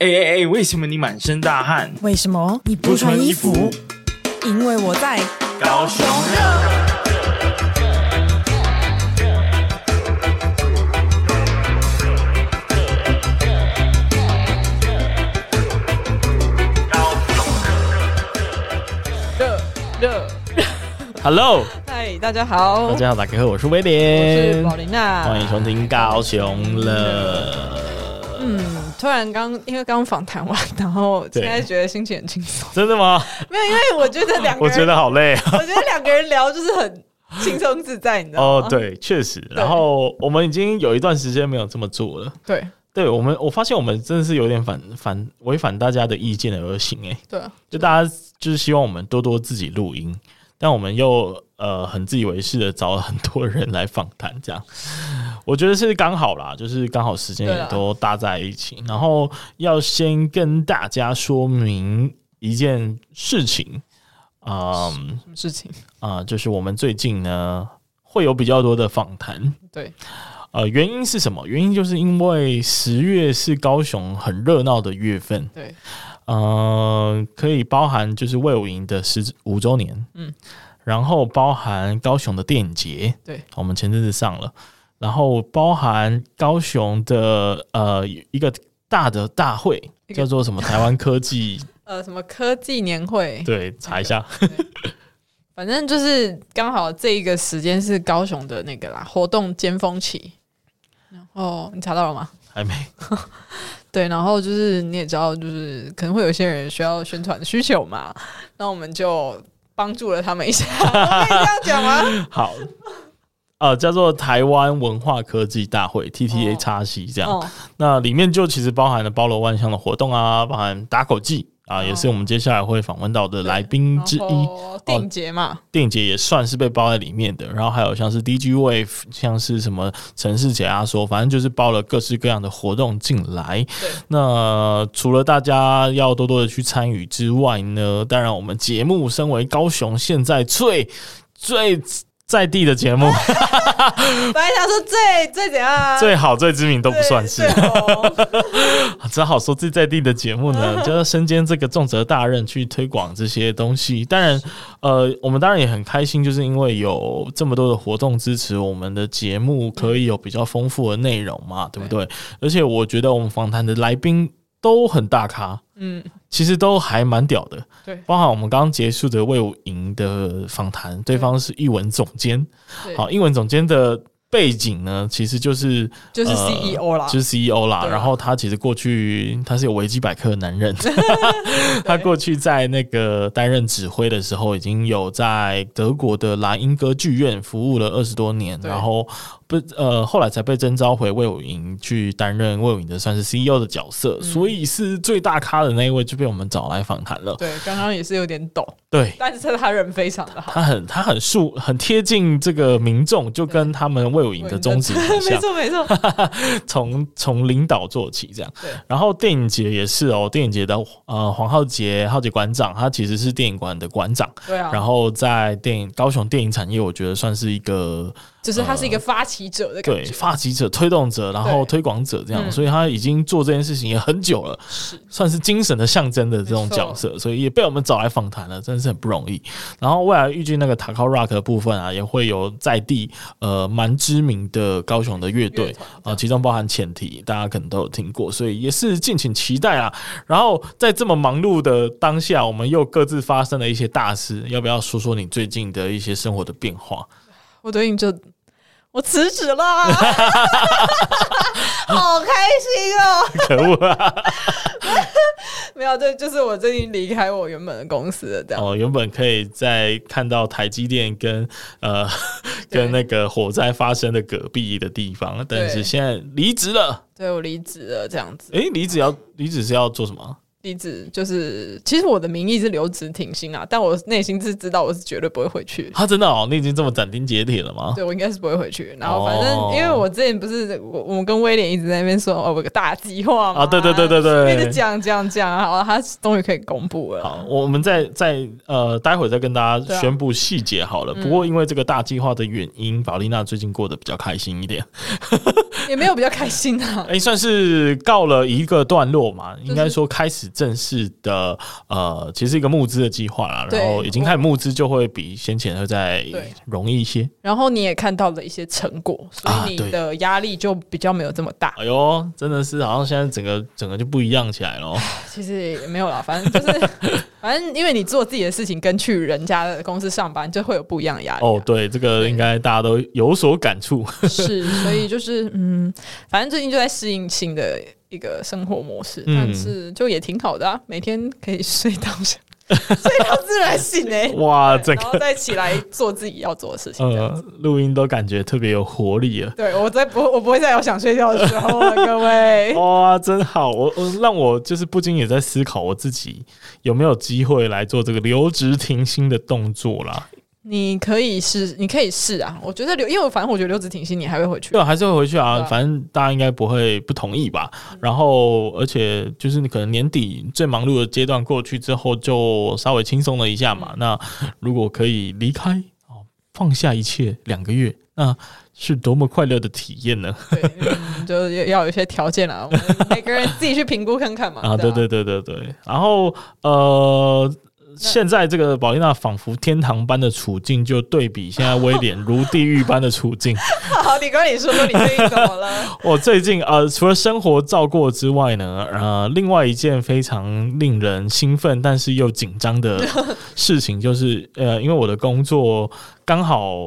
哎哎哎！为什么你满身大汗？为什么你不穿衣服？因为我在高雄热。热热，Hello，嗨，大家好，大家好，大家好，我是威廉，我是宝琳娜，欢迎收听高雄热。突然刚因为刚访谈完，然后现在觉得心情很轻松。真的吗？没有，因为我觉得两个人，我觉得好累啊。我觉得两个人聊就是很轻松自在，你知道吗？哦，对，确实。然后我们已经有一段时间没有这么做了。对，对我们，我发现我们真的是有点反反违反大家的意见而行哎。对，就大家就是希望我们多多自己录音，但我们又呃很自以为是的找了很多人来访谈，这样。我觉得是刚好啦，就是刚好时间也都搭在一起，然后要先跟大家说明一件事情，嗯，什么事情啊、呃？就是我们最近呢会有比较多的访谈，对，呃，原因是什么？原因就是因为十月是高雄很热闹的月份，对，呃，可以包含就是魏武营的十五周年，嗯，然后包含高雄的电影节，对，我们前阵子上了。然后包含高雄的呃一个大的大会，叫做什么台湾科技 呃什么科技年会，对，查一下。反正就是刚好这一个时间是高雄的那个啦活动尖峰期。然后你查到了吗？还没。对，然后就是你也知道，就是可能会有些人需要宣传的需求嘛，那我们就帮助了他们一下。可以这样讲吗？好。呃，叫做台湾文化科技大会 （TTA 叉 C） 这样，哦哦、那里面就其实包含了包罗万象的活动啊，包含打口技啊，哦、也是我们接下来会访问到的来宾之一。电影节嘛，电影节也算是被包在里面的。然后还有像是 DG Wave，像是什么城市解压缩，反正就是包了各式各样的活动进来。那除了大家要多多的去参与之外呢，当然我们节目身为高雄现在最最。在地的节目，本来想说最最怎样、啊，最好最知名都不算是，只好说最在地的节目呢，就要身兼这个重责大任去推广这些东西。当然，呃，我们当然也很开心，就是因为有这么多的活动支持我们的节目，可以有比较丰富的内容嘛，对不对？而且我觉得我们访谈的来宾都很大咖。嗯，其实都还蛮屌的，对，包含我们刚刚结束的魏武营的访谈，对。方是译文总监，好，艺文总监的。背景呢，其实就是就是 CEO 啦，呃、就是 CEO 啦。然后他其实过去他是有维基百科的男人，他过去在那个担任指挥的时候，已经有在德国的莱茵歌剧院服务了二十多年，然后不呃后来才被征召回魏武营去担任魏武营的算是 CEO 的角色，所以是最大咖的那一位就被我们找来访谈了。对，刚刚也是有点抖，对，但是他人非常的好，他很他很素很贴近这个民众，就跟他们。魏武营的宗旨很像，没错没错。从从领导做起，这样。对。然后电影节也是哦，电影节的呃黄浩杰浩杰馆长，他其实是电影馆的馆长。对啊。然后在电影高雄电影产业，我觉得算是一个。就是他是一个发起者的感觉，对，发起者、推动者，然后推广者这样，所以他已经做这件事情也很久了，算是精神的象征的这种角色，所以也被我们找来访谈了，真的是很不容易。然后未来预计那个塔靠 rock 的部分啊，也会有在地呃蛮知名的高雄的乐队啊，其中包含前提，大家可能都有听过，所以也是敬请期待啊。然后在这么忙碌的当下，我们又各自发生了一些大事，要不要说说你最近的一些生活的变化？我最近就我辞职了，好开心哦！可恶啊！没有，这就是我最近离开我原本的公司的，这样。哦，原本可以在看到台积电跟呃 跟那个火灾发生的隔壁的地方，但是现在离职了。对，我离职了，这样子。诶，离职要离职是要做什么？离职就是，其实我的名义是留职停薪啊，但我内心是知道我是绝对不会回去。他、啊、真的哦，你已经这么斩钉截铁了吗？对，我应该是不会回去。然后反正因为我之前不是我我们跟威廉一直在那边说哦，我有个大计划嘛。啊，对对对对对，一直讲讲讲，好，他终于可以公布了。好，我们再再呃，待会再跟大家宣布细节好了。啊、不过因为这个大计划的原因，宝丽娜最近过得比较开心一点。也没有比较开心啊，哎、欸，算是告了一个段落嘛，就是、应该说开始正式的呃，其实一个募资的计划啦，然后已经开始募资，就会比先前会再容易一些。然后你也看到了一些成果，所以你的压力就比较没有这么大。哎呦，真的是好像现在整个整个就不一样起来了。其实也没有啦，反正就是 反正因为你做自己的事情，跟去人家的公司上班就会有不一样的压力、啊。哦，对，这个应该大家都有所感触。是，所以就是嗯，反正最近就在适应新的一个生活模式，嗯、但是就也挺好的啊，每天可以睡到 睡到自然醒哎、欸，哇，这个、然后再起来做自己要做的事情。呃，录音都感觉特别有活力了。对，我在不，我不会再有想睡觉的时候了，各位。哇，真好！我我让我就是不禁也在思考，我自己有没有机会来做这个留职停薪的动作啦。你可以试，你可以试啊！我觉得刘，因为反正我觉得刘子挺心，你还会回去。对，还是会回去啊。反正大家应该不会不同意吧？然后，而且就是你可能年底最忙碌的阶段过去之后，就稍微轻松了一下嘛。那如果可以离开哦，放下一切两个月，那是多么快乐的体验呢？对，嗯、就要有一些条件啊，我们 每个人自己去评估看看嘛。啊，对对对对对。然后呃。现在这个宝丽娜仿佛天堂般的处境，就对比现在威廉如地狱般的处境。好，你跟你说说你最近怎么了？我最近呃，除了生活照过之外呢，呃，另外一件非常令人兴奋但是又紧张的事情，就是呃，因为我的工作刚好。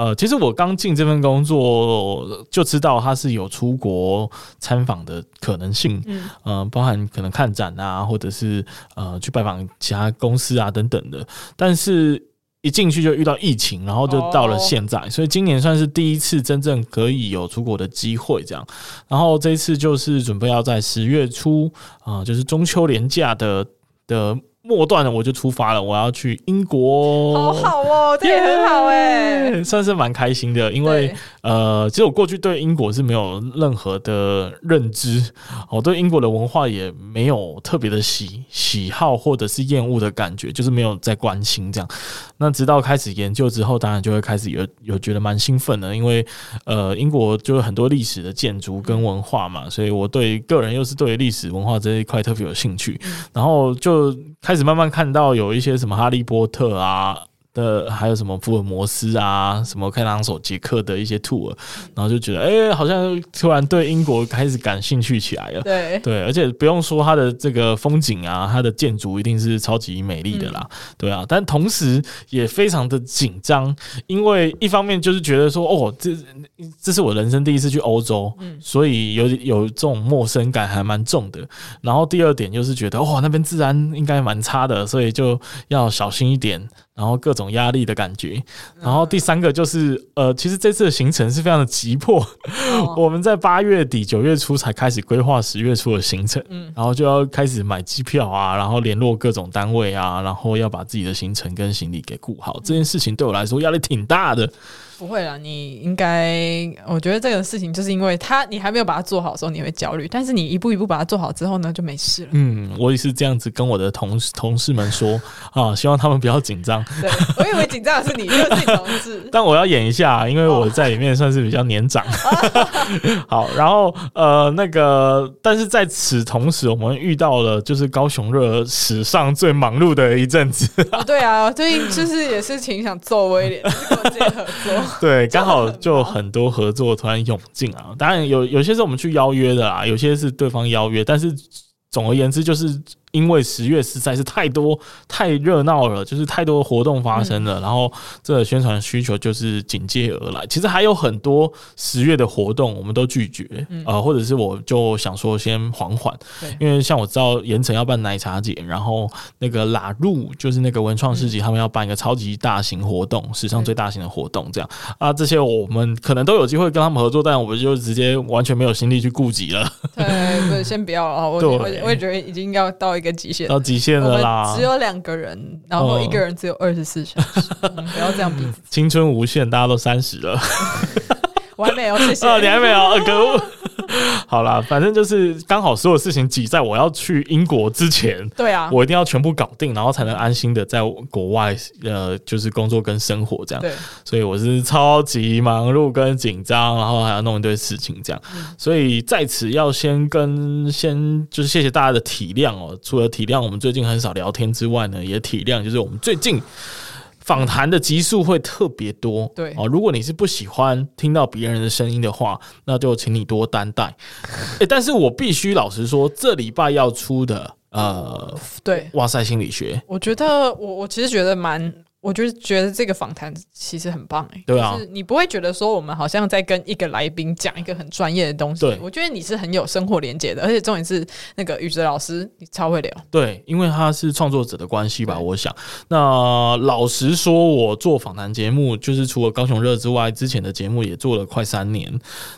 呃，其实我刚进这份工作就知道他是有出国参访的可能性，嗯，呃，包含可能看展啊，或者是呃去拜访其他公司啊等等的。但是一进去就遇到疫情，然后就到了现在，哦，所以今年算是第一次真正可以有出国的机会，这样。然后这一次就是准备要在十月初啊，呃，就是中秋连假的的。末段了，我就出发了。我要去英国，好好哦，这也很好哎，yeah, 算是蛮开心的。因为呃，其实我过去对英国是没有任何的认知，我对英国的文化也没有特别的喜喜好或者是厌恶的感觉，就是没有在关心这样。那直到开始研究之后，当然就会开始有有觉得蛮兴奋的，因为呃，英国就是很多历史的建筑跟文化嘛，所以我对个人又是对历史文化这一块特别有兴趣，然后就。开始慢慢看到有一些什么哈利波特啊的，还有什么福尔摩斯啊，什么开膛手杰克的一些 tour，然后就觉得，哎、欸，好像突然对英国开始感兴趣起来了。对对，而且不用说它的这个风景啊，它的建筑一定是超级美丽的啦。嗯、对啊，但同时也非常的紧张，因为一方面就是觉得说，哦，这这是我人生第一次去欧洲，嗯，所以有有这种陌生感还蛮重的。然后第二点就是觉得，哇、哦，那边治安应该蛮差的，所以就要小心一点。然后各种压力的感觉，然后第三个就是，呃，其实这次的行程是非常的急迫，我们在八月底九月初才开始规划十月初的行程，然后就要开始买机票啊，然后联络各种单位啊，然后要把自己的行程跟行李给顾好，这件事情对我来说压力挺大的。不会啦，你应该，我觉得这个事情就是因为他，你还没有把它做好的时候，你会焦虑，但是你一步一步把它做好之后呢，就没事了。嗯，我也是这样子跟我的同事同事们说啊，希望他们不要紧张。对，我以为紧张的是你，因为是你同事。但我要演一下，因为我在里面算是比较年长。好，然后呃，那个，但是在此同时，我们遇到了就是高雄热史上最忙碌的一阵子。对啊，最近就是也是挺想揍威廉，跟我直接合作。对，刚好就很多合作突然涌进啊，当然有有些是我们去邀约的啦，有些是对方邀约，但是总而言之就是。因为十月实在是太多太热闹了，就是太多活动发生了，嗯、然后这个宣传需求就是紧接而来。其实还有很多十月的活动，我们都拒绝，嗯、呃，或者是我就想说先缓缓，对。因为像我知道盐城要办奶茶节，然后那个拉入就是那个文创市集，他们要办一个超级大型活动，嗯、史上最大型的活动，这样。啊，这些我们可能都有机会跟他们合作，但我们就直接完全没有心力去顾及了。对，对先不要啊，我我我也觉得已经要到。一个极限，到极限了啦。只有两个人，然后一个人只有二十四小时，嗯、不要这样比。青春无限，大家都三十了，我还没有，谢谢。哦，你还没有，可恶。好啦，反正就是刚好所有事情挤在我要去英国之前，对啊，我一定要全部搞定，然后才能安心的在国外呃，就是工作跟生活这样。对，所以我是超级忙碌跟紧张，然后还要弄一堆事情这样。嗯、所以在此要先跟先就是谢谢大家的体谅哦。除了体谅我们最近很少聊天之外呢，也体谅就是我们最近。访谈的集数会特别多，对哦。如果你是不喜欢听到别人的声音的话，那就请你多担待。欸，但是我必须老实说，这礼拜要出的，呃，对，哇塞心理学，我觉得我我其实觉得蛮。我就是觉得这个访谈其实很棒哎、欸，对啊，就是你不会觉得说我们好像在跟一个来宾讲一个很专业的东西，对，我觉得你是很有生活连接的，而且重点是那个宇哲老师你超会聊，对，因为他是创作者的关系吧，我想。那老实说，我做访谈节目，就是除了高雄热之外，之前的节目也做了快三年，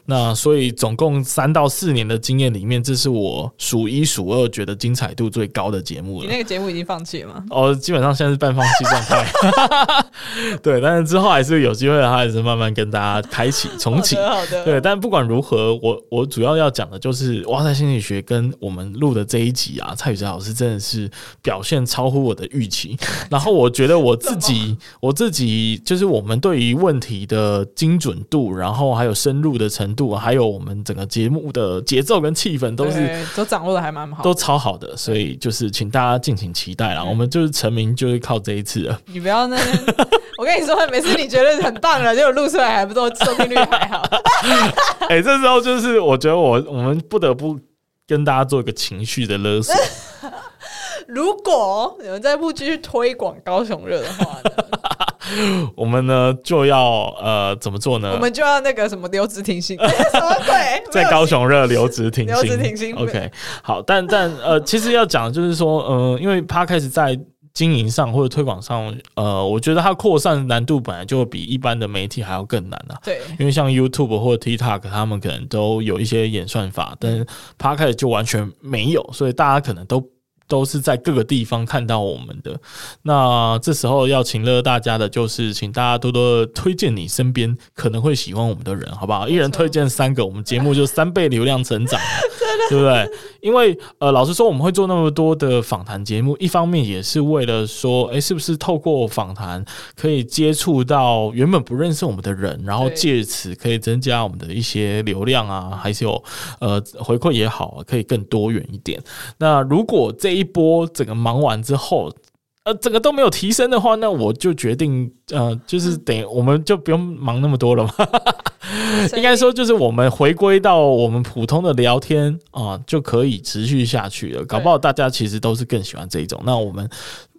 那所以总共三到四年的经验里面，这是我数一数二觉得精彩度最高的节目了。你那个节目已经放弃了吗？哦，基本上现在是半放弃状态。对，但是之后还是有机会的话，还是慢慢跟大家开启重启。好的，对，但不管如何，我我主要要讲的就是哇塞心理学跟我们录的这一集啊，蔡宇哲老师真的是表现超乎我的预期。然后我觉得我自己，我自己就是我们对于问题的精准度，然后还有深入的程度，还有我们整个节目的节奏跟气氛，都是都掌握的还蛮好，都超好的。所以就是请大家敬请期待啦。我们就是成名就是靠这一次了。你不要。我跟你说，每次你觉得很棒了，结果录出来还不错，收听率还好。哎、欸，这时候就是我觉得我我们不得不跟大家做一个情绪的勒索。如果你们再不继续推广高雄热的话呢，我们呢就要呃怎么做呢？我们就要那个什么留职停薪，什么鬼？在高雄热留职停薪，留职停薪。OK，好，但但呃，其实要讲就是说，嗯、呃，因为他开始在。经营上或者推广上，呃，我觉得它扩散难度本来就比一般的媒体还要更难啊。对，因为像 YouTube 或者 TikTok，他们可能都有一些演算法，但是 Podcast 就完全没有，所以大家可能都。都是在各个地方看到我们的，那这时候要请乐大家的就是，请大家多多推荐你身边可能会喜欢我们的人，好不好？一人推荐三个，我们节目就三倍流量成长，对不对？因为呃，老实说，我们会做那么多的访谈节目，一方面也是为了说，哎，是不是透过访谈可以接触到原本不认识我们的人，然后借此可以增加我们的一些流量啊，还是有呃回馈也好，可以更多元一点。那如果这一一波整个忙完之后，呃，整个都没有提升的话，那我就决定，呃，就是等于我们就不用忙那么多了嘛。应该说，就是我们回归到我们普通的聊天啊，就可以持续下去了。搞不好大家其实都是更喜欢这一种。那我们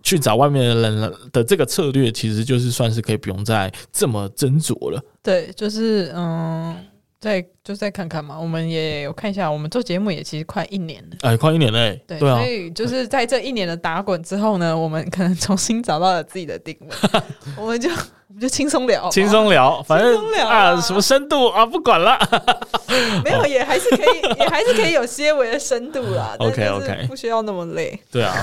去找外面的人的这个策略，其实就是算是可以不用再这么斟酌了。对，就是嗯。再就再看看嘛，我们也有看一下，我们做节目也其实快一年了，哎，快一年嘞，对，对啊，所以就是在这一年的打滚之后呢，我们可能重新找到了自己的定位，我们就我们就轻松聊，轻松聊，反正聊啊，什么深度啊，不管了，没有，也还是可以，也还是可以有些微的深度啦，OK OK，不需要那么累，对啊，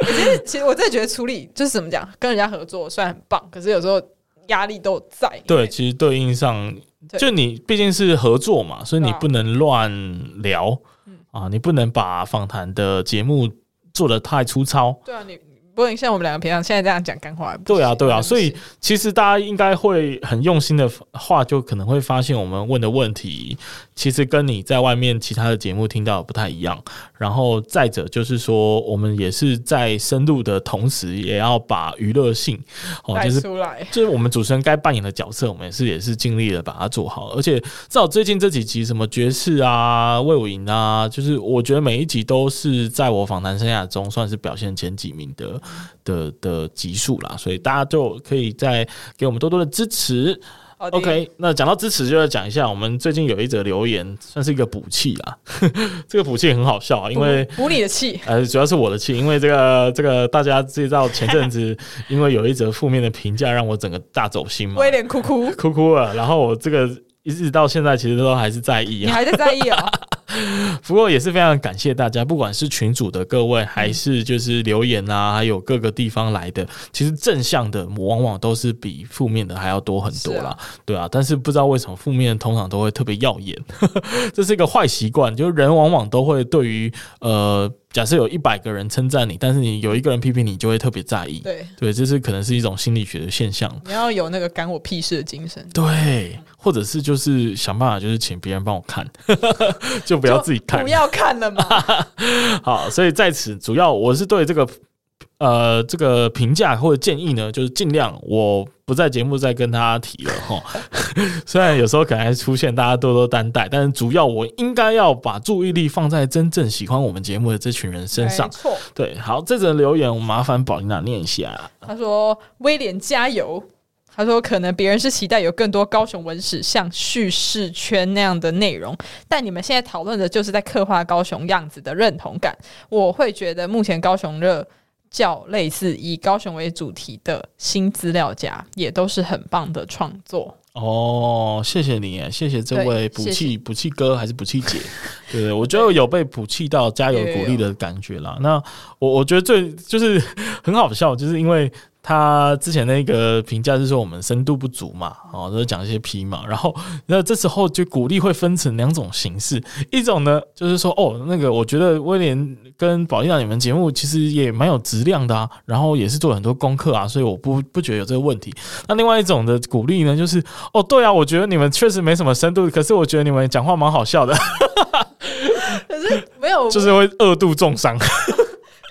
其实其实我真的觉得处理就是怎么讲，跟人家合作虽然很棒，可是有时候压力都在，对，其实对应上。就你毕竟是合作嘛，所以你不能乱聊啊，你不能把访谈的节目做得太粗糙。对啊，你不能像我们两个平常现在这样讲干话。对啊，对啊，所以其实大家应该会很用心的话，就可能会发现我们问的问题，其实跟你在外面其他的节目听到的不太一样。然后再者就是说，我们也是在深入的同时，也要把娱乐性哦，就是就是我们主持人该扮演的角色，我们也是也是尽力的把它做好。而且至少最近这几集，什么爵士啊、魏武营啊，就是我觉得每一集都是在我访谈生涯中算是表现前几名的的的集数啦。所以大家就可以再给我们多多的支持。OK，那讲到支持，就要讲一下，我们最近有一则留言，算是一个补气啦。这个补气很好笑啊，因为补你的气，呃，主要是我的气，因为这个这个大家知道前阵子，因为有一则负面的评价，让我整个大走心嘛，威廉哭哭。哭哭了，然后我这个一直到现在其实都还是在意，你还在在意啊、哦？不过也是非常感谢大家，不管是群主的各位，还是就是留言啊，还有各个地方来的，其实正向的往往都是比负面的还要多很多啦。啊对啊，但是不知道为什么负面通常都会特别耀眼，这是一个坏习惯，就是人往往都会对于呃。假设有一百个人称赞你，但是你有一个人批评你，就会特别在意。对对，这是可能是一种心理学的现象。你要有那个干我屁事的精神。对，或者是就是想办法，就是请别人帮我看，就不要自己看，不要看了嘛。好，所以在此主要我是对这个。呃，这个评价或者建议呢，就是尽量我不在节目再跟大家提了哈。虽然有时候可能还出现大家多多担待，但是主要我应该要把注意力放在真正喜欢我们节目的这群人身上。没错，对，好，这则留言我麻烦宝琳娜念一下。他说：“威廉加油。”他说：“可能别人是期待有更多高雄文史像叙事圈那样的内容，但你们现在讨论的就是在刻画高雄样子的认同感。我会觉得目前高雄热。”较类似以高雄为主题的新资料夹，也都是很棒的创作哦。谢谢你，谢谢这位补气补气哥还是补气姐，对，对，我觉得有被补气到，加油鼓励的感觉啦。那我我觉得最就是 很好笑，就是因为。他之前那个评价是说我们深度不足嘛，哦，都是讲一些皮毛，然后那这时候就鼓励会分成两种形式，一种呢就是说哦，那个我觉得威廉跟宝丽娜你们节目其实也蛮有质量的啊，然后也是做了很多功课啊，所以我不不觉得有这个问题。那另外一种的鼓励呢，就是哦，对啊，我觉得你们确实没什么深度，可是我觉得你们讲话蛮好笑的，可是没有，就是会二度重伤。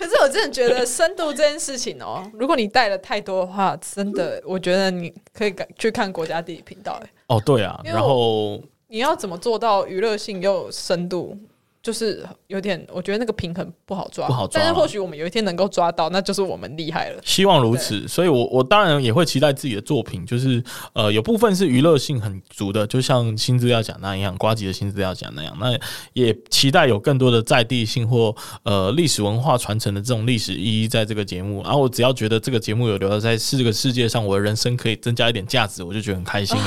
可是我真的觉得深度这件事情哦，如果你带了太多的话，真的，我觉得你可以去看国家地理频道。哎，哦，对啊，然后你要怎么做到娱乐性又深度？就是有点，我觉得那个平衡不好抓，不好抓。但是或许我们有一天能够抓到，那就是我们厉害了。希望如此，所以我我当然也会期待自己的作品，就是呃，有部分是娱乐性很足的，就像新资料讲那样，瓜吉的新资料讲那样。那也期待有更多的在地性或呃历史文化传承的这种历史意义在这个节目。然后我只要觉得这个节目有留在这个世界上，我的人生可以增加一点价值，我就觉得很开心。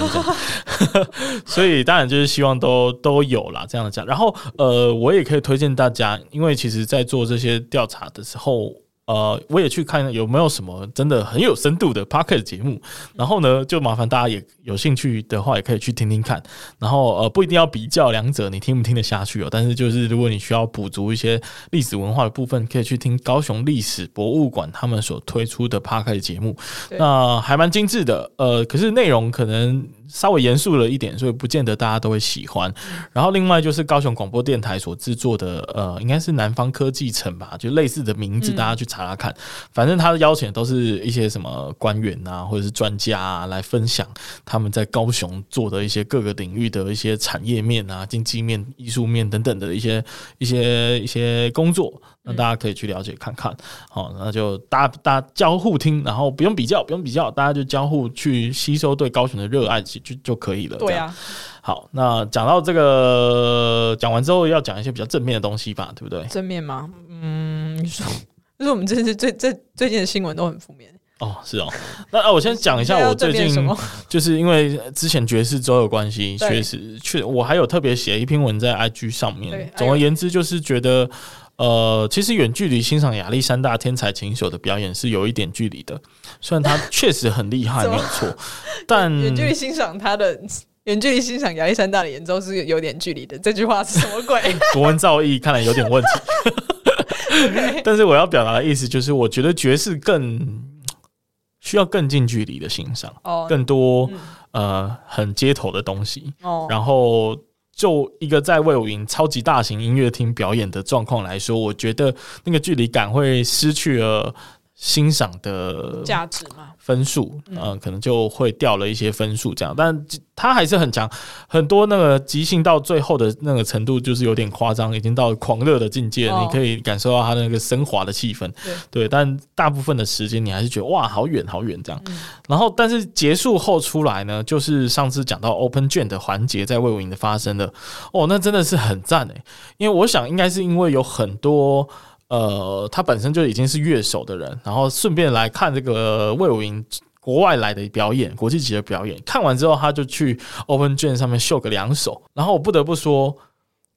所以当然就是希望都都有啦这样的价。然后呃我。我也可以推荐大家，因为其实，在做这些调查的时候，呃，我也去看有没有什么真的很有深度的 p o c k e t 节目。然后呢，就麻烦大家也有兴趣的话，也可以去听听看。然后呃，不一定要比较两者，你听不听得下去哦。但是就是如果你需要补足一些历史文化的部分，可以去听高雄历史博物馆他们所推出的 p o c k e t 节目，那还蛮精致的。呃，可是内容可能。稍微严肃了一点，所以不见得大家都会喜欢。然后另外就是高雄广播电台所制作的，呃，应该是南方科技城吧，就类似的名字，大家去查查看。反正他的邀请都是一些什么官员啊，或者是专家啊，来分享他们在高雄做的一些各个领域的一些产业面啊、经济面、艺术面等等的一些一些一些工作。那大家可以去了解看看，好，那就大家大家交互听，然后不用比较，不用比较，大家就交互去吸收对高雄的热爱就就可以了。对啊，好，那讲到这个讲完之后，要讲一些比较正面的东西吧，对不对？正面吗？嗯，你说，就是我们这次最最最近的新闻都很负面。哦，是哦，那啊，我先讲一下我最近，就是因为之前爵士周有关系，确实确，我还有特别写一篇文在 IG 上面。总而言之，就是觉得。呃，其实远距离欣赏亚历山大天才琴手的表演是有一点距离的，虽然他确实很厉害，没有 错，但远距离欣赏他的远距离欣赏亚历山大的演奏是有点距离的。这句话是什么鬼？国文造诣看来有点问题。但是我要表达的意思就是，我觉得爵士更需要更近距离的欣赏，oh, 更多、嗯、呃很街头的东西，oh. 然后。就一个在魏武营超级大型音乐厅表演的状况来说，我觉得那个距离感会失去了。欣赏的价值嘛，分数，嗯，可能就会掉了一些分数，这样，但他还是很强，很多那个即兴到最后的那个程度，就是有点夸张，已经到狂热的境界，你可以感受到他那个升华的气氛，对，但大部分的时间你还是觉得哇，好远好远这样，然后，但是结束后出来呢，就是上次讲到 Open Jam 的环节在魏武营的发生的，哦，那真的是很赞诶，因为我想应该是因为有很多。呃，他本身就已经是乐手的人，然后顺便来看这个魏武营国外来的表演，国际级的表演。看完之后，他就去 Open Jam 上面秀个两手。然后我不得不说，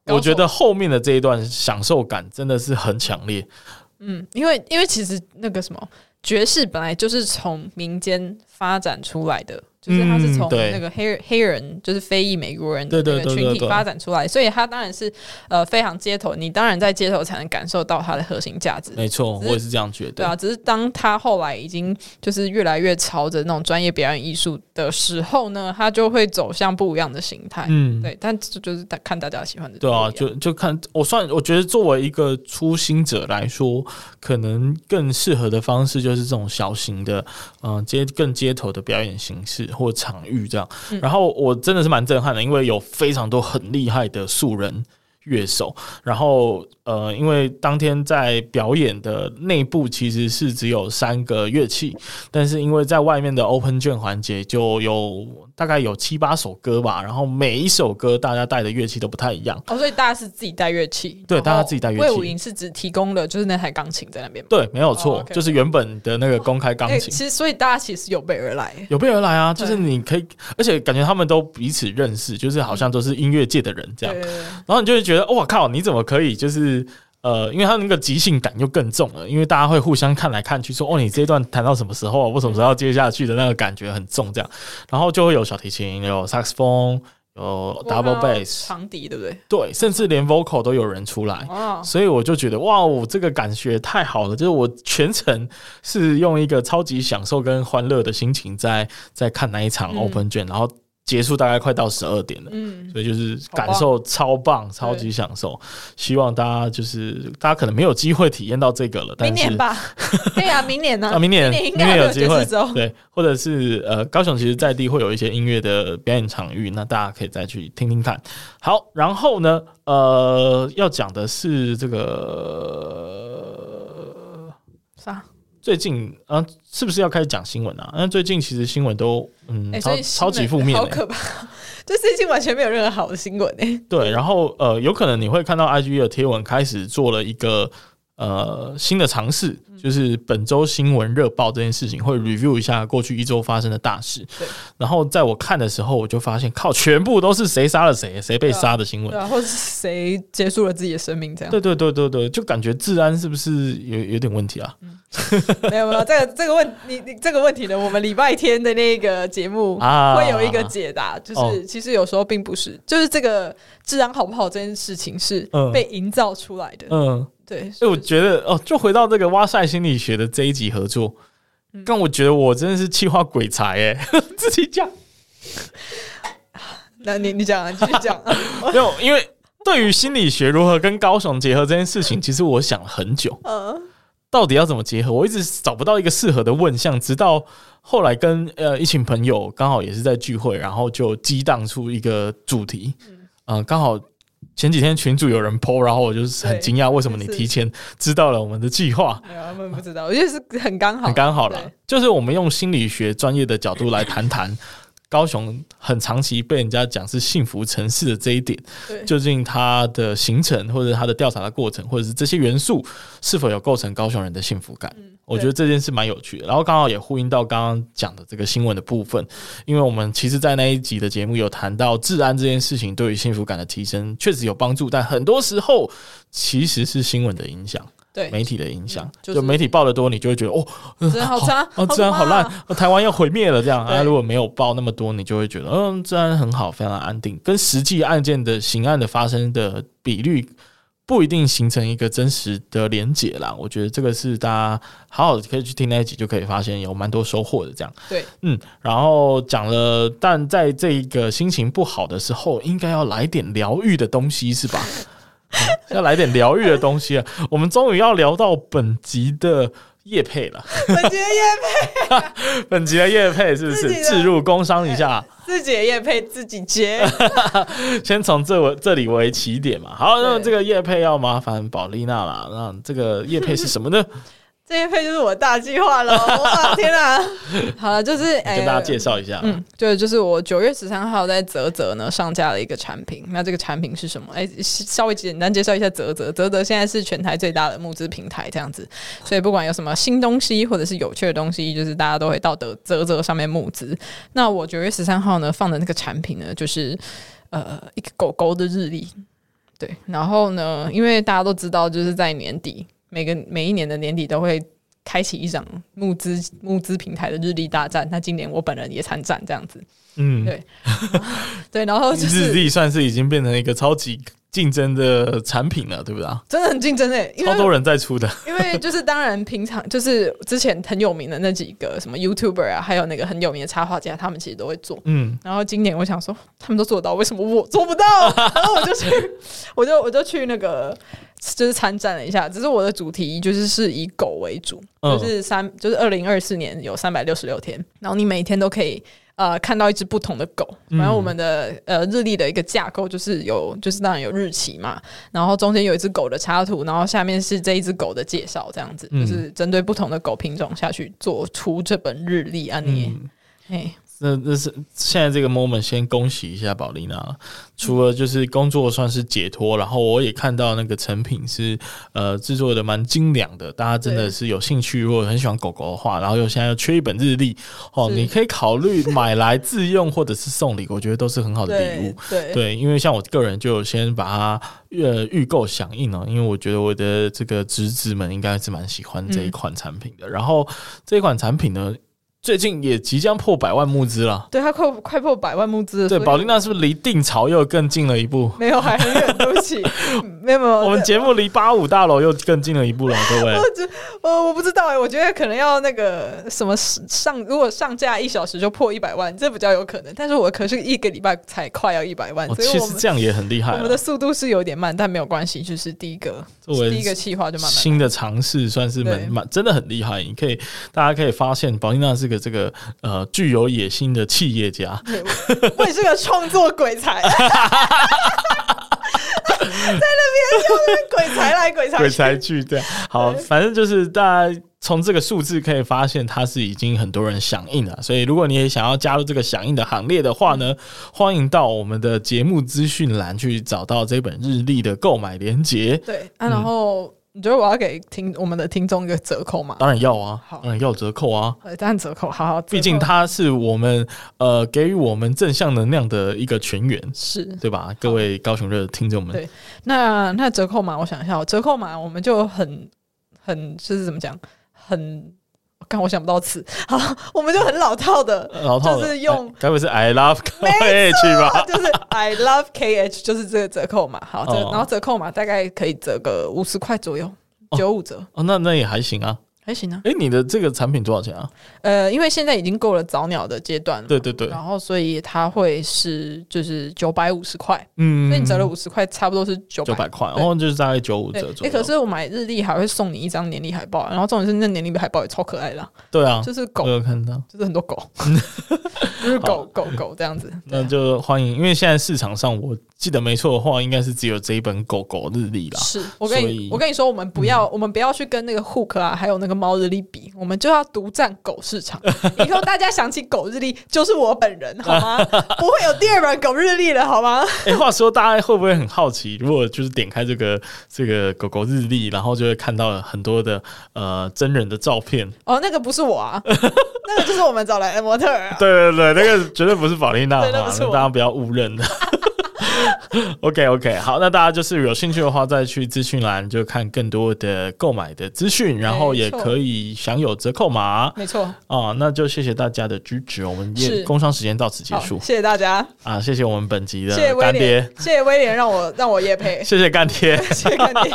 我觉得后面的这一段享受感真的是很强烈。嗯，因为因为其实那个什么爵士本来就是从民间发展出来的。就是他是从那个黑黑人，就是非裔美国人的那个群体发展出来，所以他当然是呃非常街头。你当然在街头才能感受到它的核心价值。没错，我也是这样觉得。对啊，只是当他后来已经就是越来越朝着那种专业表演艺术的时候呢，他就会走向不一样的形态。嗯，对，但这就是看大家喜欢的。对啊，就就看我算，我觉得作为一个初心者来说，可能更适合的方式就是这种小型的，嗯、呃，街更街头的表演形式。或场域这样，然后我真的是蛮震撼的，因为有非常多很厉害的素人乐手，然后。呃，因为当天在表演的内部其实是只有三个乐器，但是因为在外面的 open jam 环节就有大概有七八首歌吧，然后每一首歌大家带的乐器都不太一样。哦，所以大家是自己带乐器？对，大家自己带乐器。魏武营是只提供了就是那台钢琴在那边吗？对，没有错，哦 okay、就是原本的那个公开钢琴。欸、其实，所以大家其实有备而来，有备而来啊，就是你可以，而且感觉他们都彼此认识，就是好像都是音乐界的人这样。然后你就会觉得，哇靠，你怎么可以就是？呃，因为他那个即兴感又更重了，因为大家会互相看来看去，说哦，你这一段弹到什么时候？我什么时候要接下去的那个感觉很重，这样，然后就会有小提琴，有萨克斯风，有 double bass，长笛，对不对？对，甚至连 vocal 都有人出来，所以我就觉得哇，我这个感觉太好了，就是我全程是用一个超级享受跟欢乐的心情在在看那一场 open jam，然后。结束大概快到十二点了，嗯，所以就是感受超棒，超级享受。希望大家就是大家可能没有机会体验到这个了，但是明年吧，对啊，明年呢？啊，明年明年有机会，对，或者是呃，高雄其实在地会有一些音乐的表演场域，那大家可以再去听听看。好，然后呢，呃，要讲的是这个啥？最近啊，是不是要开始讲新闻啊？那最近其实新闻都嗯，超超级负面，好可怕！就最近完全没有任何好的新闻诶。对，然后呃，有可能你会看到 IG 的贴文开始做了一个呃新的尝试。就是本周新闻热报这件事情，会 review 一下过去一周发生的大事。对，然后在我看的时候，我就发现，靠，全部都是谁杀了谁，谁被杀的新闻，对啊，或者是谁结束了自己的生命，这样。对对对对对，就感觉治安是不是有有点问题啊？嗯、没有没有，这个这个问你你这个问题呢，我们礼拜天的那个节目会有一个解答，啊、就是其实有时候并不是，就是这个治安好不好这件事情是被营造出来的。嗯。嗯对，所以我觉得哦，就回到这个哇塞心理学的这一集合作，但、嗯、我觉得我真的是气化鬼才哎，自己讲。那你你讲，啊继续讲。没有，因为对于心理学如何跟高雄结合这件事情，其实我想了很久。嗯，到底要怎么结合？我一直找不到一个适合的问项，直到后来跟呃一群朋友刚好也是在聚会，然后就激荡出一个主题。嗯，刚、呃、好。前几天群主有人 po，然后我就是很惊讶，为什么你提前知道了我们的计划？没有，他们不知道，我觉得是很刚好，很刚好了。就是我们用心理学专业的角度来谈谈。高雄很长期被人家讲是幸福城市的这一点，究竟它的形成或者它的调查的过程，或者是这些元素是否有构成高雄人的幸福感？我觉得这件事蛮有趣的。然后刚好也呼应到刚刚讲的这个新闻的部分，因为我们其实，在那一集的节目有谈到治安这件事情对于幸福感的提升确实有帮助，但很多时候其实是新闻的影响。对媒体的影响，就媒体报的多，你就会觉得哦，治安好差，哦，治安好烂，台湾要毁灭了这样。啊，如果没有报那么多，你就会觉得嗯，治安很好，非常安定，跟实际案件的刑案的发生的比率不一定形成一个真实的连结啦。我觉得这个是大家好好可以去听那一集，就可以发现有蛮多收获的这样。对，嗯，然后讲了，但在这一个心情不好的时候，应该要来点疗愈的东西，是吧？嗯、要来点疗愈的东西啊！我们终于要聊到本集的叶配了。本集的叶配，本集的叶配是不是置入工商一下？自己的叶配自己接。先从这这里为起点嘛。好，那么这个叶配要麻烦宝丽娜了。那这个叶配是什么呢？这一配就是我的大计划了，哇天哪！好了，就是 跟大家介绍一下，嗯，对，就是我九月十三号在泽泽呢上架了一个产品。那这个产品是什么？哎，稍微简单介绍一下泽泽。泽泽现在是全台最大的募资平台，这样子，所以不管有什么新东西或者是有趣的东西，就是大家都会到泽泽上面募资。那我九月十三号呢放的那个产品呢，就是呃一个狗狗的日历。对，然后呢，因为大家都知道，就是在年底，每个每一年的年底都会开启一场募资募资平台的日历大战。那今年我本人也参战，这样子。嗯，对，对，然后 就是日历算是已经变成一个超级。竞争的产品了，对不对？真的很竞争诶，超多人在出的。因为就是当然，平常就是之前很有名的那几个什么 YouTuber 啊，还有那个很有名的插画家，他们其实都会做。嗯，然后今年我想说，他们都做得到，为什么我做不到？然后我就去，我就我就去那个就是参战了一下。只是我的主题就是是以狗为主，就是三就是二零二四年有三百六十六天，然后你每天都可以。呃，看到一只不同的狗，然后我们的呃日历的一个架构就是有，就是当然有日期嘛，然后中间有一只狗的插图，然后下面是这一只狗的介绍，这样子，就是针对不同的狗品种下去做出这本日历啊，你，哎。那那是现在这个 moment，先恭喜一下宝丽娜。除了就是工作算是解脱，然后我也看到那个成品是呃制作的蛮精良的。大家真的是有兴趣，如果很喜欢狗狗的话，然后又现在又缺一本日历哦，你可以考虑买来自用或者是送礼，我觉得都是很好的礼物。对对，因为像我个人就先把它呃预购响应了，因为我觉得我的这个侄子们应该是蛮喜欢这一款产品的。然后这一款产品呢，最近也即将破百万募资了，对，他快快破百万募资了。对，宝丽娜是不是离定潮又更近了一步？没有，还很远，对不起，没有没有。我们节目离八五大楼又更近了一步了，各位。我我不知道哎，我觉得可能要那个什么上，如果上架一小时就破一百万，这比较有可能。但是我可是一个礼拜才快要一百万，所以其实这样也很厉害。我们的速度是有点慢，但没有关系，就是第一个作为第一个企划就慢慢新的尝试，算是蛮蛮真的很厉害。你可以大家可以发现，宝丽娜是个这个呃。具有野心的企业家，我也是个创作鬼才，在 那边就鬼才来鬼才鬼才去，对，好，反正就是大家从这个数字可以发现，它是已经很多人响应了。所以，如果你也想要加入这个响应的行列的话呢，欢迎到我们的节目资讯栏去找到这本日历的购买链接。对，啊，然后。嗯你觉得我要给听我们的听众一个折扣吗？当然要啊，好，当然要折扣啊。当然折扣，好好。毕竟它是我们呃给予我们正向能量的一个泉源，是对吧？各位高雄热的听众们，对，那那折扣码，我想一下，折扣码我们就很很就是怎么讲，很。刚我想不到词，好，我们就很老套的，老套就是用，该不是 I love KH 吧？就是 I love KH，就是这个折扣嘛。好，这然后折扣嘛，大概可以折个五十块左右，九五折。哦，那那也还行啊。还行啊，哎，你的这个产品多少钱啊？呃，因为现在已经过了早鸟的阶段了，对对对，然后所以它会是就是九百五十块，嗯，所以你折了五十块，差不多是九九百块，然后就是大概九五折左右。哎，可是我买日历还会送你一张年历海报，然后重点是那年历海报也超可爱的，对啊，就是狗，我有看到，就是很多狗，就是狗狗狗这样子，那就欢迎，因为现在市场上我。记得没错的话，应该是只有这一本狗狗日历啦。是我跟你，我跟你说，我们不要，我们不要去跟那个 Hook 啊，还有那个猫日历比，我们就要独占狗市场。以后大家想起狗日历，就是我本人，好吗？不会有第二本狗日历了，好吗？哎，话说，大家会不会很好奇？如果就是点开这个这个狗狗日历，然后就会看到很多的呃真人的照片。哦，那个不是我啊，那个就是我们找来的模特儿。对对对，那个绝对不是宝丽娜，那大家不要误认。OK OK，好，那大家就是有兴趣的话，再去资讯栏就看更多的购买的资讯，然后也可以享有折扣码。没错啊，那就谢谢大家的支持，我们也工商时间到此结束。谢谢大家啊，谢谢我们本集的干爹，谢谢威廉让我让我夜配，谢谢干爹，谢谢干爹。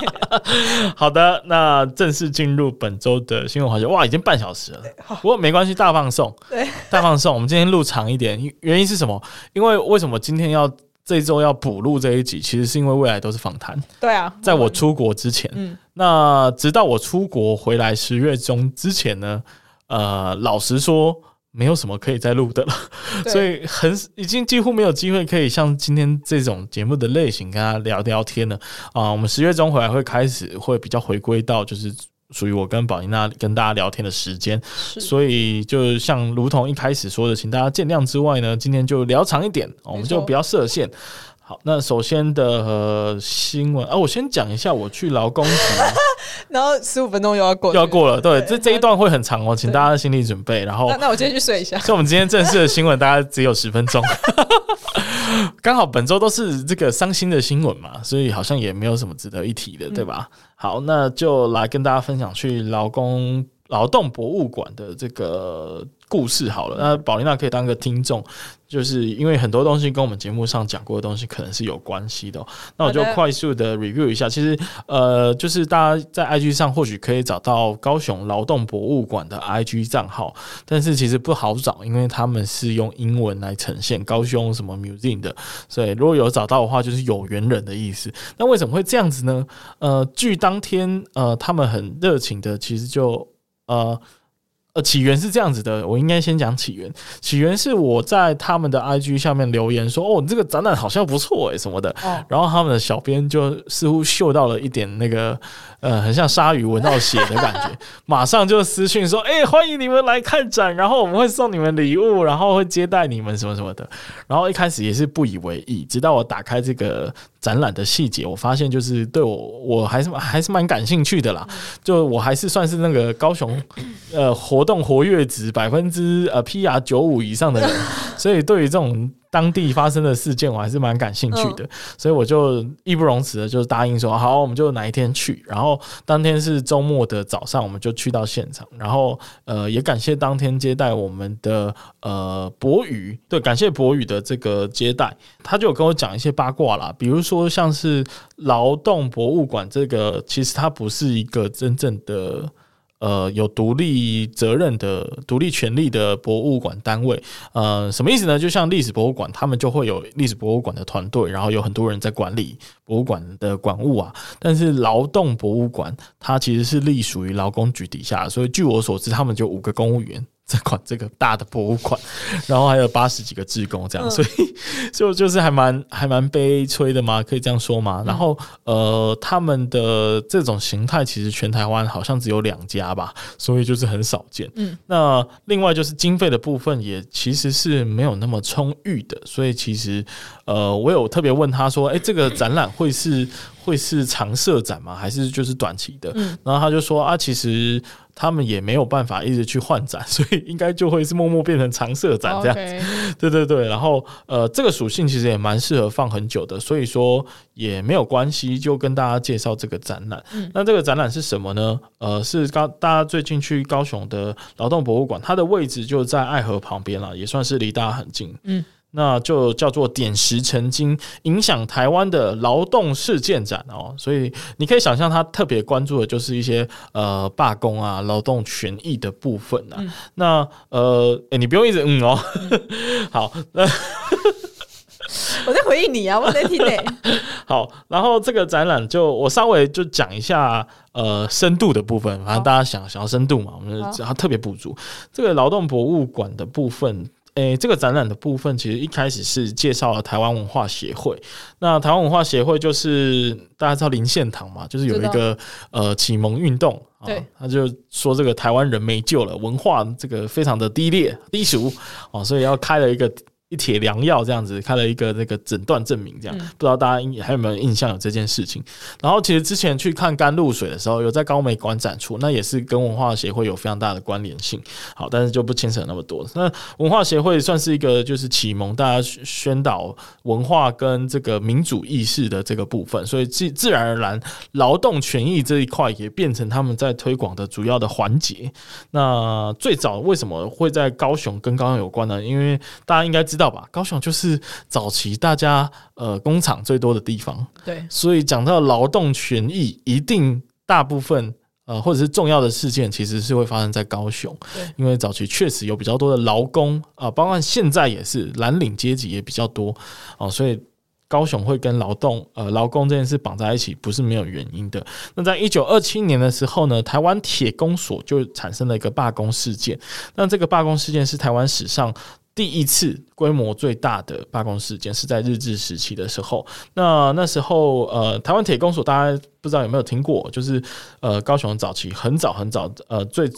好的，那正式进入本周的新闻环节，哇，已经半小时了，不过没关系，大放送，对，大放送。我们今天录长一点，原因是什么？因为为什么今天要？这一周要补录这一集，其实是因为未来都是访谈。对啊，在我出国之前，嗯，那直到我出国回来十月中之前呢，呃，老实说，没有什么可以再录的了，所以很已经几乎没有机会可以像今天这种节目的类型跟他聊聊天了啊。我们十月中回来会开始会比较回归到就是。属于我跟宝琳娜跟大家聊天的时间，所以就像如同一开始说的，请大家见谅之外呢，今天就聊长一点，我们就不要设限。好，那首先的、呃、新闻啊，我先讲一下我去劳工局，然后十五分钟又要过，又要过了，对，对这这一段会很长哦，请大家心理准备。然后，那那我今天去睡一下。所以我们今天正式的新闻，大概只有十分钟。刚好本周都是这个伤心的新闻嘛，所以好像也没有什么值得一提的，对吧？嗯、好，那就来跟大家分享去劳工劳动博物馆的这个。故事好了，那宝琳娜可以当个听众，就是因为很多东西跟我们节目上讲过的东西可能是有关系的喔。那我就快速的 review 一下，其实呃，就是大家在 IG 上或许可以找到高雄劳动博物馆的 IG 账号，但是其实不好找，因为他们是用英文来呈现高雄什么 museum 的，所以如果有找到的话，就是有缘人的意思。那为什么会这样子呢？呃，据当天呃，他们很热情的，其实就呃。呃，起源是这样子的，我应该先讲起源。起源是我在他们的 IG 下面留言说：“哦，你这个展览好像不错诶，什么的。”哦，然后他们的小编就似乎嗅到了一点那个。呃，很像鲨鱼闻到血的感觉，马上就私讯说：“哎、欸，欢迎你们来看展，然后我们会送你们礼物，然后会接待你们什么什么的。”然后一开始也是不以为意，直到我打开这个展览的细节，我发现就是对我我还是还是蛮感兴趣的啦。就我还是算是那个高雄呃活动活跃值百分之呃 PR 九五以上的人，所以对于这种。当地发生的事件，我还是蛮感兴趣的，所以我就义不容辞的就答应说好，我们就哪一天去。然后当天是周末的早上，我们就去到现场。然后呃，也感谢当天接待我们的呃博宇，对，感谢博宇的这个接待，他就有跟我讲一些八卦啦，比如说像是劳动博物馆这个，其实它不是一个真正的。呃，有独立责任的、独立权利的博物馆单位，呃，什么意思呢？就像历史博物馆，他们就会有历史博物馆的团队，然后有很多人在管理博物馆的馆物啊。但是劳动博物馆，它其实是隶属于劳工局底下，所以据我所知，他们就五个公务员。这款这个大的博物馆，然后还有八十几个志工这样，所以 就就是还蛮还蛮悲催的嘛，可以这样说嘛？然后呃，他们的这种形态其实全台湾好像只有两家吧，所以就是很少见。嗯，那另外就是经费的部分也其实是没有那么充裕的，所以其实呃，我有特别问他说，哎，这个展览会是会是长设展吗？还是就是短期的？嗯，然后他就说啊，其实。他们也没有办法一直去换展，所以应该就会是默默变成常设展这样子。Okay. 对对对，然后呃，这个属性其实也蛮适合放很久的，所以说也没有关系，就跟大家介绍这个展览。嗯、那这个展览是什么呢？呃，是高大家最近去高雄的劳动博物馆，它的位置就在爱河旁边了，也算是离大家很近。嗯。那就叫做点石成金，影响台湾的劳动事件展哦，所以你可以想象，他特别关注的就是一些呃罢工啊、劳动权益的部分啊。嗯、那呃、欸，你不用一直嗯哦，嗯 好，那 我在回应你啊，我在听呢。好，然后这个展览就我稍微就讲一下呃深度的部分，反正大家想想要深度嘛，我们只要特别补足这个劳动博物馆的部分。诶、欸，这个展览的部分其实一开始是介绍了台湾文化协会。那台湾文化协会就是大家知道林献堂嘛，就是有一个呃启蒙运动啊，他就说这个台湾人没救了，文化这个非常的低劣低俗啊，所以要开了一个。一帖良药这样子开了一个那个诊断证明，这样不知道大家还有没有印象有这件事情？然后其实之前去看甘露水的时候，有在高美馆展出，那也是跟文化协会有非常大的关联性。好，但是就不牵扯那么多。那文化协会算是一个就是启蒙大家宣导文化跟这个民主意识的这个部分，所以自自然而然劳动权益这一块也变成他们在推广的主要的环节。那最早为什么会在高雄跟高雄有关呢？因为大家应该知道。知道吧？高雄就是早期大家呃工厂最多的地方，对，所以讲到劳动权益，一定大部分呃或者是重要的事件，其实是会发生在高雄，对，因为早期确实有比较多的劳工啊、呃，包括现在也是蓝领阶级也比较多哦、呃，所以高雄会跟劳动呃劳工这件事绑在一起，不是没有原因的。那在一九二七年的时候呢，台湾铁工所就产生了一个罢工事件，那这个罢工事件是台湾史上。第一次规模最大的罢工事件是在日治时期的时候。那那时候，呃，台湾铁工所大家不知道有没有听过？就是呃，高雄早期很早很早，呃，最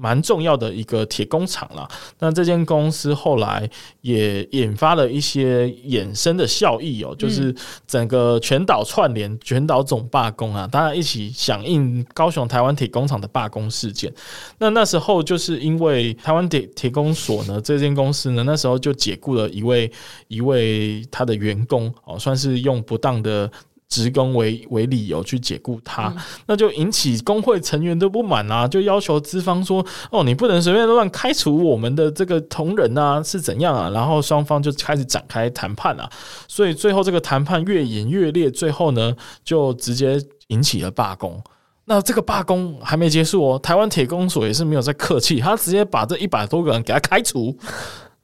蛮重要的一个铁工厂啦。那这间公司后来也引发了一些衍生的效益哦，就是整个全岛串联、全岛总罢工啊，大家一起响应高雄台湾铁工厂的罢工事件。那那时候就是因为台湾铁铁工所呢，这间公司呢，那时候就解雇了一位一位他的员工哦，算是用不当的。职工为为理由去解雇他，嗯、那就引起工会成员的不满啊，就要求资方说：“哦，你不能随便乱开除我们的这个同仁啊，是怎样啊？”然后双方就开始展开谈判啊，所以最后这个谈判越演越烈，最后呢就直接引起了罢工。那这个罢工还没结束哦，台湾铁工所也是没有在客气，他直接把这一百多个人给他开除。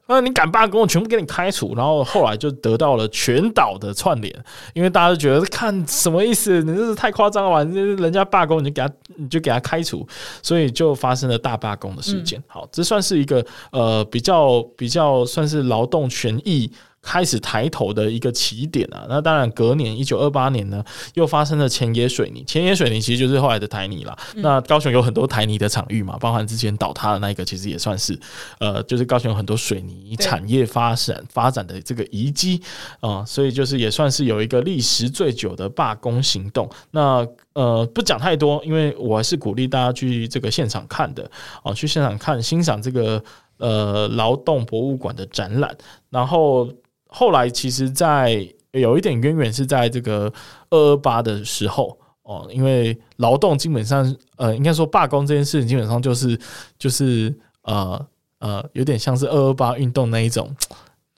那你敢罢工，我全部给你开除。然后后来就得到了全岛的串联，因为大家都觉得看什么意思？你这是太夸张了吧？人家罢工，你就给他，你就给他开除，所以就发生了大罢工的事件。好，这算是一个呃比较比较算是劳动权益。开始抬头的一个起点啊，那当然隔年一九二八年呢，又发生了前野水泥。前野水泥其实就是后来的台泥啦。嗯、那高雄有很多台泥的场域嘛，包含之前倒塌的那一个，其实也算是呃，就是高雄有很多水泥产业发展发展的这个遗迹啊，所以就是也算是有一个历时最久的罢工行动。那呃，不讲太多，因为我还是鼓励大家去这个现场看的啊，去现场看欣赏这个呃劳动博物馆的展览，然后。后来其实，在有一点渊源是在这个二二八的时候哦，因为劳动基本上呃，应该说罢工这件事情基本上就是就是呃呃，有点像是二二八运动那一种，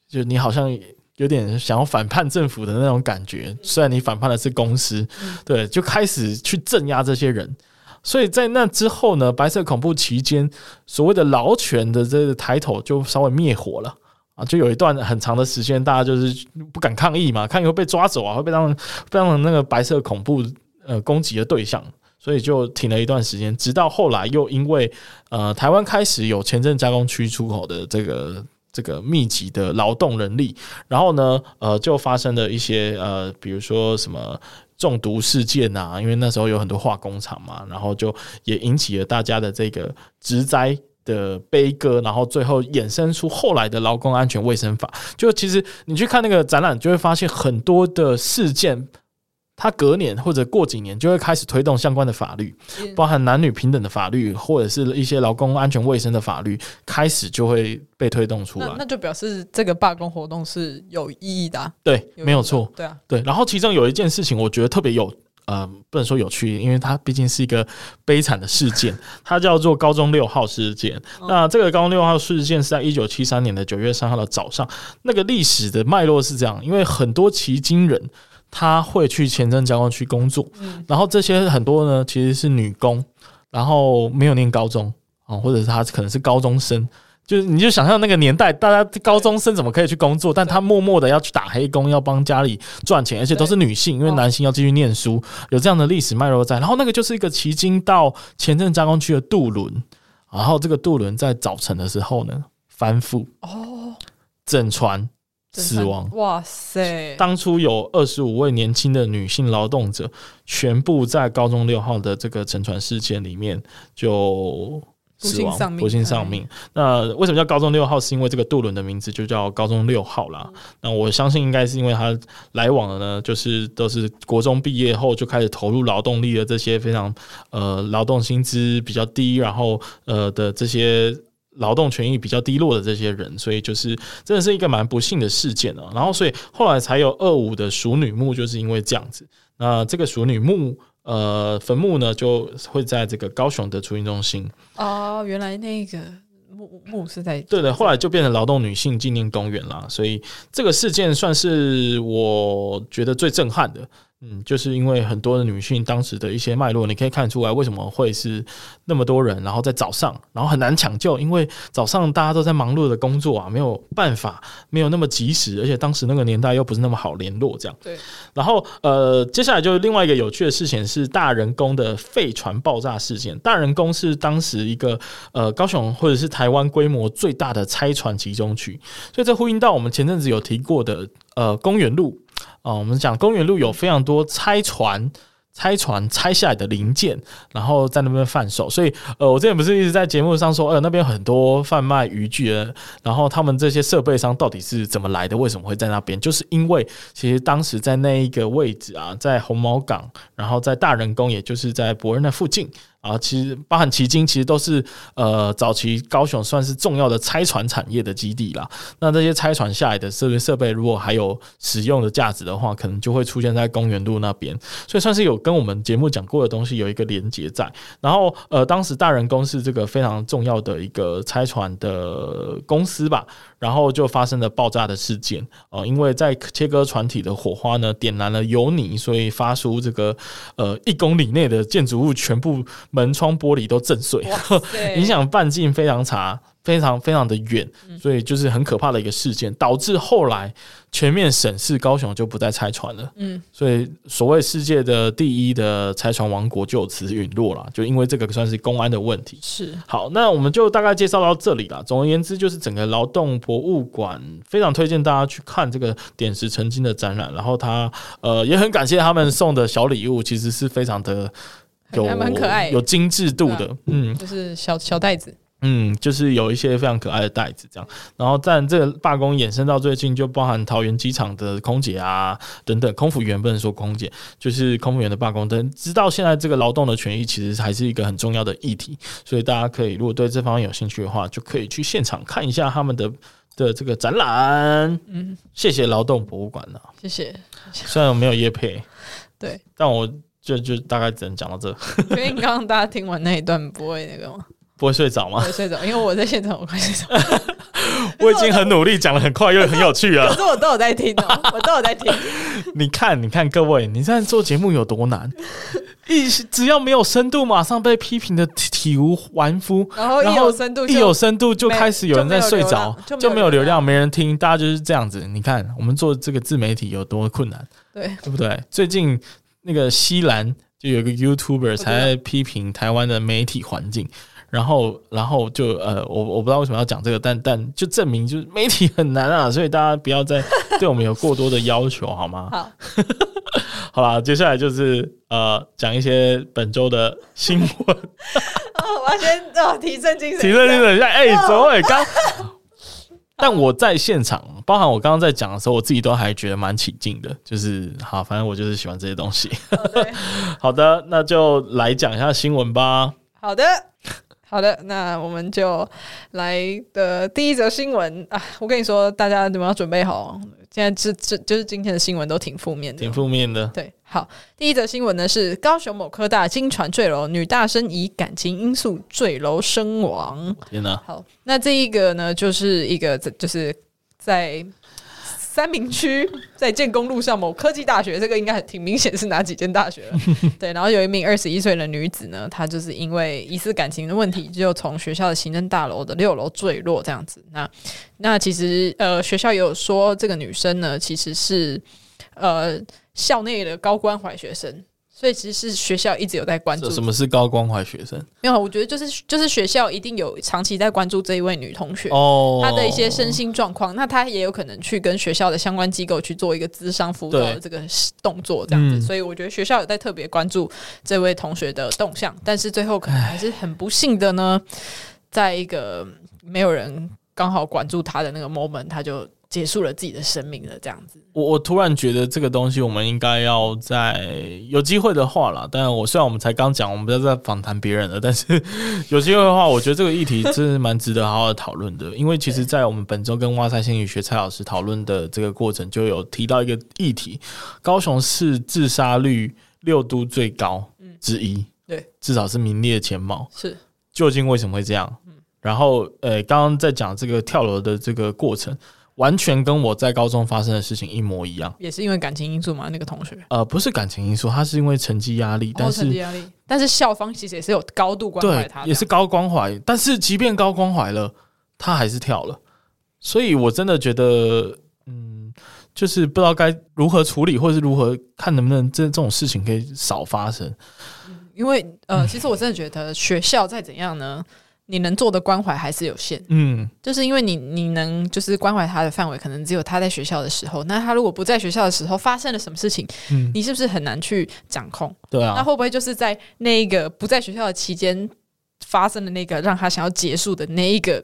就你好像有点想要反叛政府的那种感觉，虽然你反叛的是公司，对，就开始去镇压这些人，所以在那之后呢，白色恐怖期间，所谓的劳权的这个抬头就稍微灭火了。啊，就有一段很长的时间，大家就是不敢抗议嘛，抗议会被抓走啊，会被当被当成那个白色恐怖呃攻击的对象，所以就停了一段时间。直到后来又因为呃台湾开始有前镇加工区出口的这个这个密集的劳动人力，然后呢呃就发生了一些呃比如说什么中毒事件啊，因为那时候有很多化工厂嘛，然后就也引起了大家的这个植灾的悲歌，然后最后衍生出后来的劳工安全卫生法。就其实你去看那个展览，就会发现很多的事件，它隔年或者过几年就会开始推动相关的法律，包含男女平等的法律，或者是一些劳工安全卫生的法律，开始就会被推动出来。那，那就表示这个罢工活动是有意义的啊。对，没有错。对啊，对。然后其中有一件事情，我觉得特别有。呃，不能说有趣，因为它毕竟是一个悲惨的事件，它叫做高中六号事件。那这个高中六号事件是在一九七三年的九月三号的早上。那个历史的脉络是这样，因为很多骑金人他会去前镇加工区工作，然后这些很多呢其实是女工，然后没有念高中啊，或者是他可能是高中生。就是，你就想象那个年代，大家高中生怎么可以去工作？但他默默的要去打黑工，要帮家里赚钱，而且都是女性，因为男性要继续念书，有这样的历史脉络在。然后那个就是一个旗津到前镇加工区的渡轮，然后这个渡轮在早晨的时候呢翻覆，哦，整船死亡。哇塞！当初有二十五位年轻的女性劳动者，全部在高中六号的这个沉船事件里面就。死亡，不幸丧命。那为什么叫高中六号？是因为这个渡轮的名字就叫高中六号啦。那我相信应该是因为他来往的呢，就是都是国中毕业后就开始投入劳动力的这些非常呃劳动薪资比较低，然后呃的这些劳动权益比较低落的这些人，所以就是真的是一个蛮不幸的事件啊。然后所以后来才有二五的熟女墓，就是因为这样子。那这个熟女墓。呃，坟墓呢就会在这个高雄的出殡中心。哦，原来那个墓墓是在对的，后来就变成劳动女性纪念公园啦。所以这个事件算是我觉得最震撼的。嗯，就是因为很多的女性当时的一些脉络，你可以看出来为什么会是那么多人，然后在早上，然后很难抢救，因为早上大家都在忙碌的工作啊，没有办法，没有那么及时，而且当时那个年代又不是那么好联络，这样。对。然后呃，接下来就是另外一个有趣的事情是大人工的废船爆炸事件。大人工是当时一个呃高雄或者是台湾规模最大的拆船集中区，所以这呼应到我们前阵子有提过的呃公园路。哦，我们讲公园路有非常多拆船拆船拆下来的零件，然后在那边贩售。所以，呃，我之前不是一直在节目上说，呃，那边很多贩卖渔具的，然后他们这些设备商到底是怎么来的？为什么会在那边？就是因为其实当时在那一个位置啊，在红毛港，然后在大人宫，也就是在伯恩那附近。啊，其实包含旗津，其实都是呃早期高雄算是重要的拆船产业的基地啦。那这些拆船下来的设备设备，如果还有使用的价值的话，可能就会出现在公园路那边，所以算是有跟我们节目讲过的东西有一个连接在。然后呃，当时大人工是这个非常重要的一个拆船的公司吧。然后就发生了爆炸的事件，呃，因为在切割船体的火花呢，点燃了油泥，所以发出这个呃一公里内的建筑物全部门窗玻璃都震碎，影响半径非常差。非常非常的远，所以就是很可怕的一个事件，导致后来全面审视高雄就不再拆船了。嗯，所以所谓世界的第一的拆船王国就此陨落了，就因为这个算是公安的问题。是，好，那我们就大概介绍到这里了。总而言之，就是整个劳动博物馆非常推荐大家去看这个点石成金的展览，然后他呃也很感谢他们送的小礼物，其实是非常的有蛮可爱，有精致度的，嗯，就是小小袋子。嗯，就是有一些非常可爱的袋子这样，然后但这个罢工衍生到最近，就包含桃园机场的空姐啊等等，空服员不能说空姐，就是空服员的罢工。等，直到现在这个劳动的权益其实还是一个很重要的议题，所以大家可以如果对这方面有兴趣的话，就可以去现场看一下他们的的这个展览。嗯，谢谢劳动博物馆呢，谢谢。虽然我没有业配，对，但我就就大概只能讲到这。因为刚刚大家听完那一段不会那个吗？不会睡着吗？不会睡着，因为我在现场，我快睡着。我已经很努力讲的很快，又很有趣啊。可是我都有在听哦，我都有在听。你看，你看，各位，你现在做节目有多难？一只要没有深度，马上被批评的体无完肤。然后一有深度，一有深度就开始有人在睡着，就没有流量，没人听，大家就是这样子。你看，我们做这个自媒体有多困难，对对不对？最近那个西兰就有个 YouTuber 才在批评台湾的媒体环境。然后，然后就呃，我我不知道为什么要讲这个，但但就证明就是媒体很难啊，所以大家不要再 对我们有过多的要求，好吗？好，好啦，接下来就是呃，讲一些本周的新闻。哦，我要先哦，提振精神，提振精神一下。哎，周伟刚，但我在现场，包含我刚刚在讲的时候，我自己都还觉得蛮起劲的。就是好，反正我就是喜欢这些东西。好的，那就来讲一下新闻吧。好的。好的，那我们就来的第一则新闻啊！我跟你说，大家你们要准备好，现在这这就是今天的新闻都挺负面的，挺负面的。对，好，第一则新闻呢是高雄某科大惊传坠楼，女大生以感情因素坠楼身亡。天哪！好，那这一个呢，就是一个就是在。三明区在建工路上某科技大学，这个应该很挺明显是哪几间大学了？对，然后有一名二十一岁的女子呢，她就是因为疑似感情的问题，就从学校的行政大楼的六楼坠落这样子。那那其实呃，学校也有说这个女生呢，其实是呃校内的高关怀学生。所以其实是学校一直有在关注。什么是高关怀学生？没有，我觉得就是就是学校一定有长期在关注这一位女同学哦，她的一些身心状况。那她也有可能去跟学校的相关机构去做一个咨商辅导的这个动作，这样子。所以我觉得学校有在特别关注这位同学的动向，但是最后可能还是很不幸的呢，在一个没有人刚好管住她的那个 moment，她就。结束了自己的生命了，这样子。我我突然觉得这个东西，我们应该要在有机会的话啦。但我虽然我们才刚讲，我们不要再访谈别人了。但是 有机会的话，我觉得这个议题真是蛮值得好好的讨论的。因为其实，在我们本周跟哇塞心理学蔡老师讨论的这个过程，就有提到一个议题：高雄市自杀率六都最高之一，对，至少是名列前茅。是，究竟为什么会这样？然后，呃，刚刚在讲这个跳楼的这个过程。完全跟我在高中发生的事情一模一样，也是因为感情因素吗？那个同学，呃，不是感情因素，他是因为成绩压力，但是成绩压力，但是校方其实也是有高度关怀他，也是高关怀，但是即便高关怀了，他还是跳了，所以我真的觉得，嗯，就是不知道该如何处理，或是如何看能不能这这种事情可以少发生，因为呃，其实我真的觉得学校再怎样呢。你能做的关怀还是有限，嗯，就是因为你你能就是关怀他的范围，可能只有他在学校的时候。那他如果不在学校的时候发生了什么事情，嗯，你是不是很难去掌控？对啊，那会不会就是在那一个不在学校的期间发生的那个让他想要结束的那一个？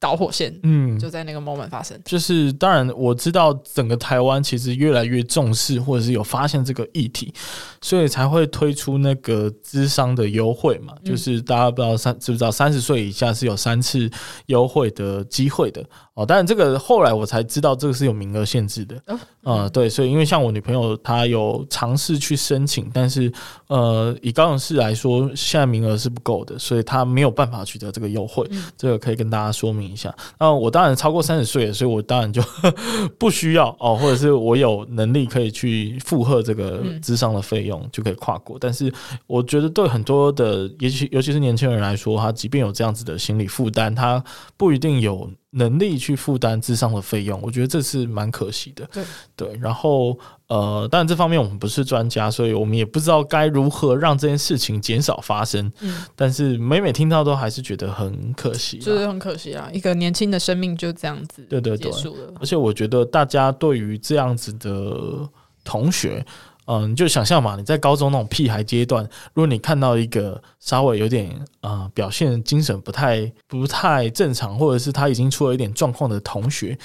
导火线，嗯，就在那个 moment 发生。就是当然，我知道整个台湾其实越来越重视，或者是有发现这个议题，所以才会推出那个资商的优惠嘛。嗯、就是大家不知道三知不知道，三十岁以下是有三次优惠的机会的哦。当然，这个后来我才知道，这个是有名额限制的。啊、对，所以因为像我女朋友她有尝试去申请，但是呃，以高雄市来说，现在名额是不够的，所以她没有办法取得这个优惠。嗯、这个可以跟大家说明一下，那我当然超过三十岁了，所以我当然就 不需要哦，或者是我有能力可以去负荷这个智商的费用，就可以跨过。但是我觉得对很多的，尤其尤其是年轻人来说，他即便有这样子的心理负担，他不一定有。能力去负担智商的费用，我觉得这是蛮可惜的。对对，然后呃，当然这方面我们不是专家，所以我们也不知道该如何让这件事情减少发生。嗯，但是每每听到都还是觉得很可惜，就是很可惜啊，一个年轻的生命就这样子对对对结束了。而且我觉得大家对于这样子的同学。嗯，你就想象嘛，你在高中那种屁孩阶段，如果你看到一个稍微有点啊、表现精神不太不太正常，或者是他已经出了一点状况的同学，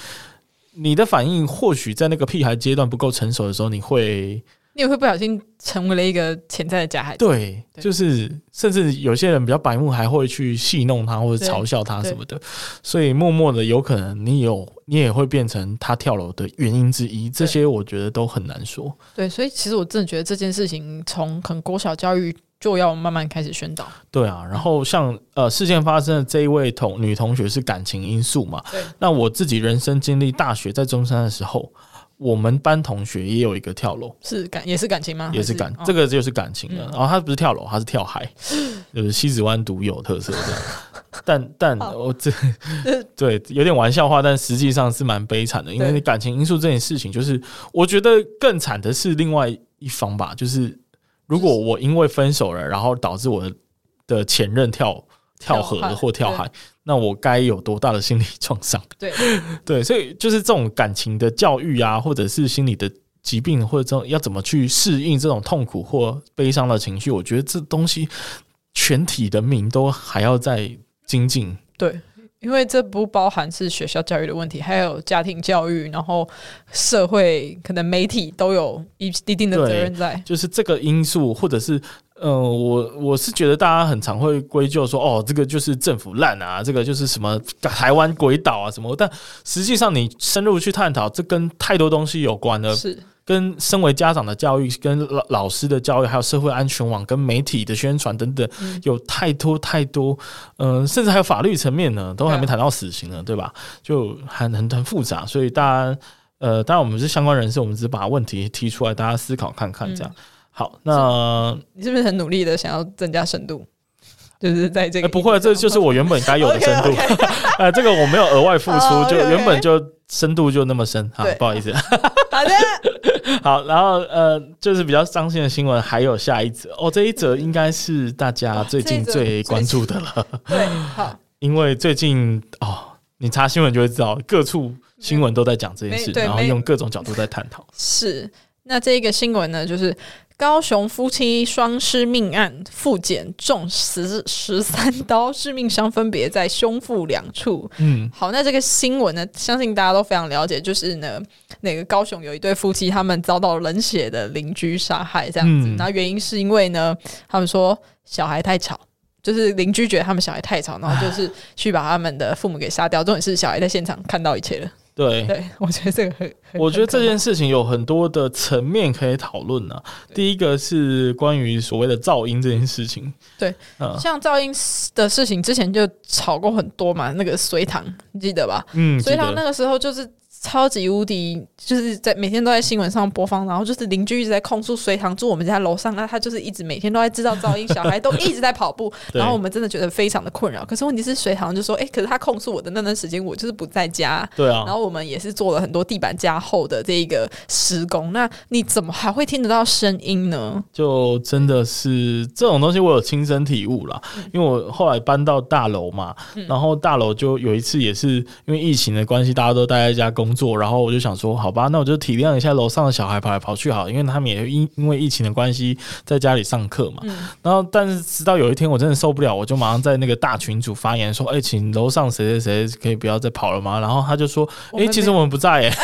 你的反应或许在那个屁孩阶段不够成熟的时候，你会。你也会不小心成为了一个潜在的加害者。对，就是甚至有些人比较白目，还会去戏弄他或者嘲笑他什么的，所以默默的有可能你有你也会变成他跳楼的原因之一。这些我觉得都很难说。对，所以其实我真的觉得这件事情从很国小教育就要慢慢开始宣导。对啊，然后像呃事件发生的这一位同女同学是感情因素嘛？对。那我自己人生经历大学在中山的时候。我们班同学也有一个跳楼，是感也是感情吗？也是感，是这个就是感情了。然后他不是跳楼，他是跳海，就是西子湾独有特色这样。但但我这 对有点玩笑话，但实际上是蛮悲惨的，因为你感情因素这件事情，就是我觉得更惨的是另外一方吧，就是如果我因为分手了，然后导致我的前任跳跳河或跳海。那我该有多大的心理创伤？对 对，所以就是这种感情的教育啊，或者是心理的疾病，或者这种要怎么去适应这种痛苦或悲伤的情绪，我觉得这东西全体人民都还要再精进。对，因为这不包含是学校教育的问题，还有家庭教育，然后社会可能媒体都有一一定的责任在。就是这个因素，或者是。嗯、呃，我我是觉得大家很常会归咎说，哦，这个就是政府烂啊，这个就是什么台湾鬼岛啊什么。但实际上，你深入去探讨，这跟太多东西有关了，是跟身为家长的教育、跟老老师的教育，还有社会安全网、跟媒体的宣传等等，嗯、有太多太多。嗯、呃，甚至还有法律层面呢，都还没谈到死刑呢，对，对吧？就很很很复杂。所以大家，呃，当然我们是相关人士，我们只是把问题提出来，大家思考看看这样。嗯好，那你是不是很努力的想要增加深度？就是在这个、欸、不会，这就是我原本该有的 深度。呃 Okay. 这个我没有额外付出，oh, okay, okay. 就原本就深度就那么深。好，不好意思。好的。好，然后呃，就是比较伤心的新闻还有下一则哦，这一则应该是大家最近最关注的了。对，好，因为最近哦，你查新闻就会知道，各处新闻都在讲这件事，然后用各种角度在探讨。是，那这一个新闻呢，就是。高雄夫妻双尸命案，复检中十十三刀，致命伤分别在胸腹两处。嗯，好，那这个新闻呢，相信大家都非常了解，就是呢，那个高雄有一对夫妻，他们遭到冷血的邻居杀害，这样子。然后原因是因为呢，他们说小孩太吵，就是邻居觉得他们小孩太吵，然后就是去把他们的父母给杀掉。重点是小孩在现场看到一切了。对，对，我觉得这个很，我觉得这件事情有很多的层面可以讨论呢。第一个是关于所谓的噪音这件事情，对，嗯，像噪音的事情之前就吵过很多嘛，那个隋唐你记得吧？嗯，隋唐那个时候就是超级无敌，就是在每天都在新闻上播放，然后就是邻居一直在控诉隋唐住我们家楼上，那他就是一直每天都在制造噪音，小孩都一直在跑步，然后我们真的觉得非常的困扰。可是问题是隋唐就说，哎、欸，可是他控诉我的那段时间，我就是不在家，对啊，然后我们也是做了很多地板加厚的这个施工，那你怎么还会听得到声音呢？就真的是这种东西，我有亲身体悟啦，因为我后来搬到大楼嘛，然后大楼就有一次也是因为疫情的关系，大家都待在家工作，然后我就想说，好吧，那我就体谅一下楼上的小孩跑来跑去好，因为他们也因因为疫情的关系在家里上课嘛。然后，但是直到有一天我真的受不了，我就马上在那个大群组发言说，哎，请楼上谁谁谁可以不要再跑了吗？然后他就说，哎，其实我们不在，哎。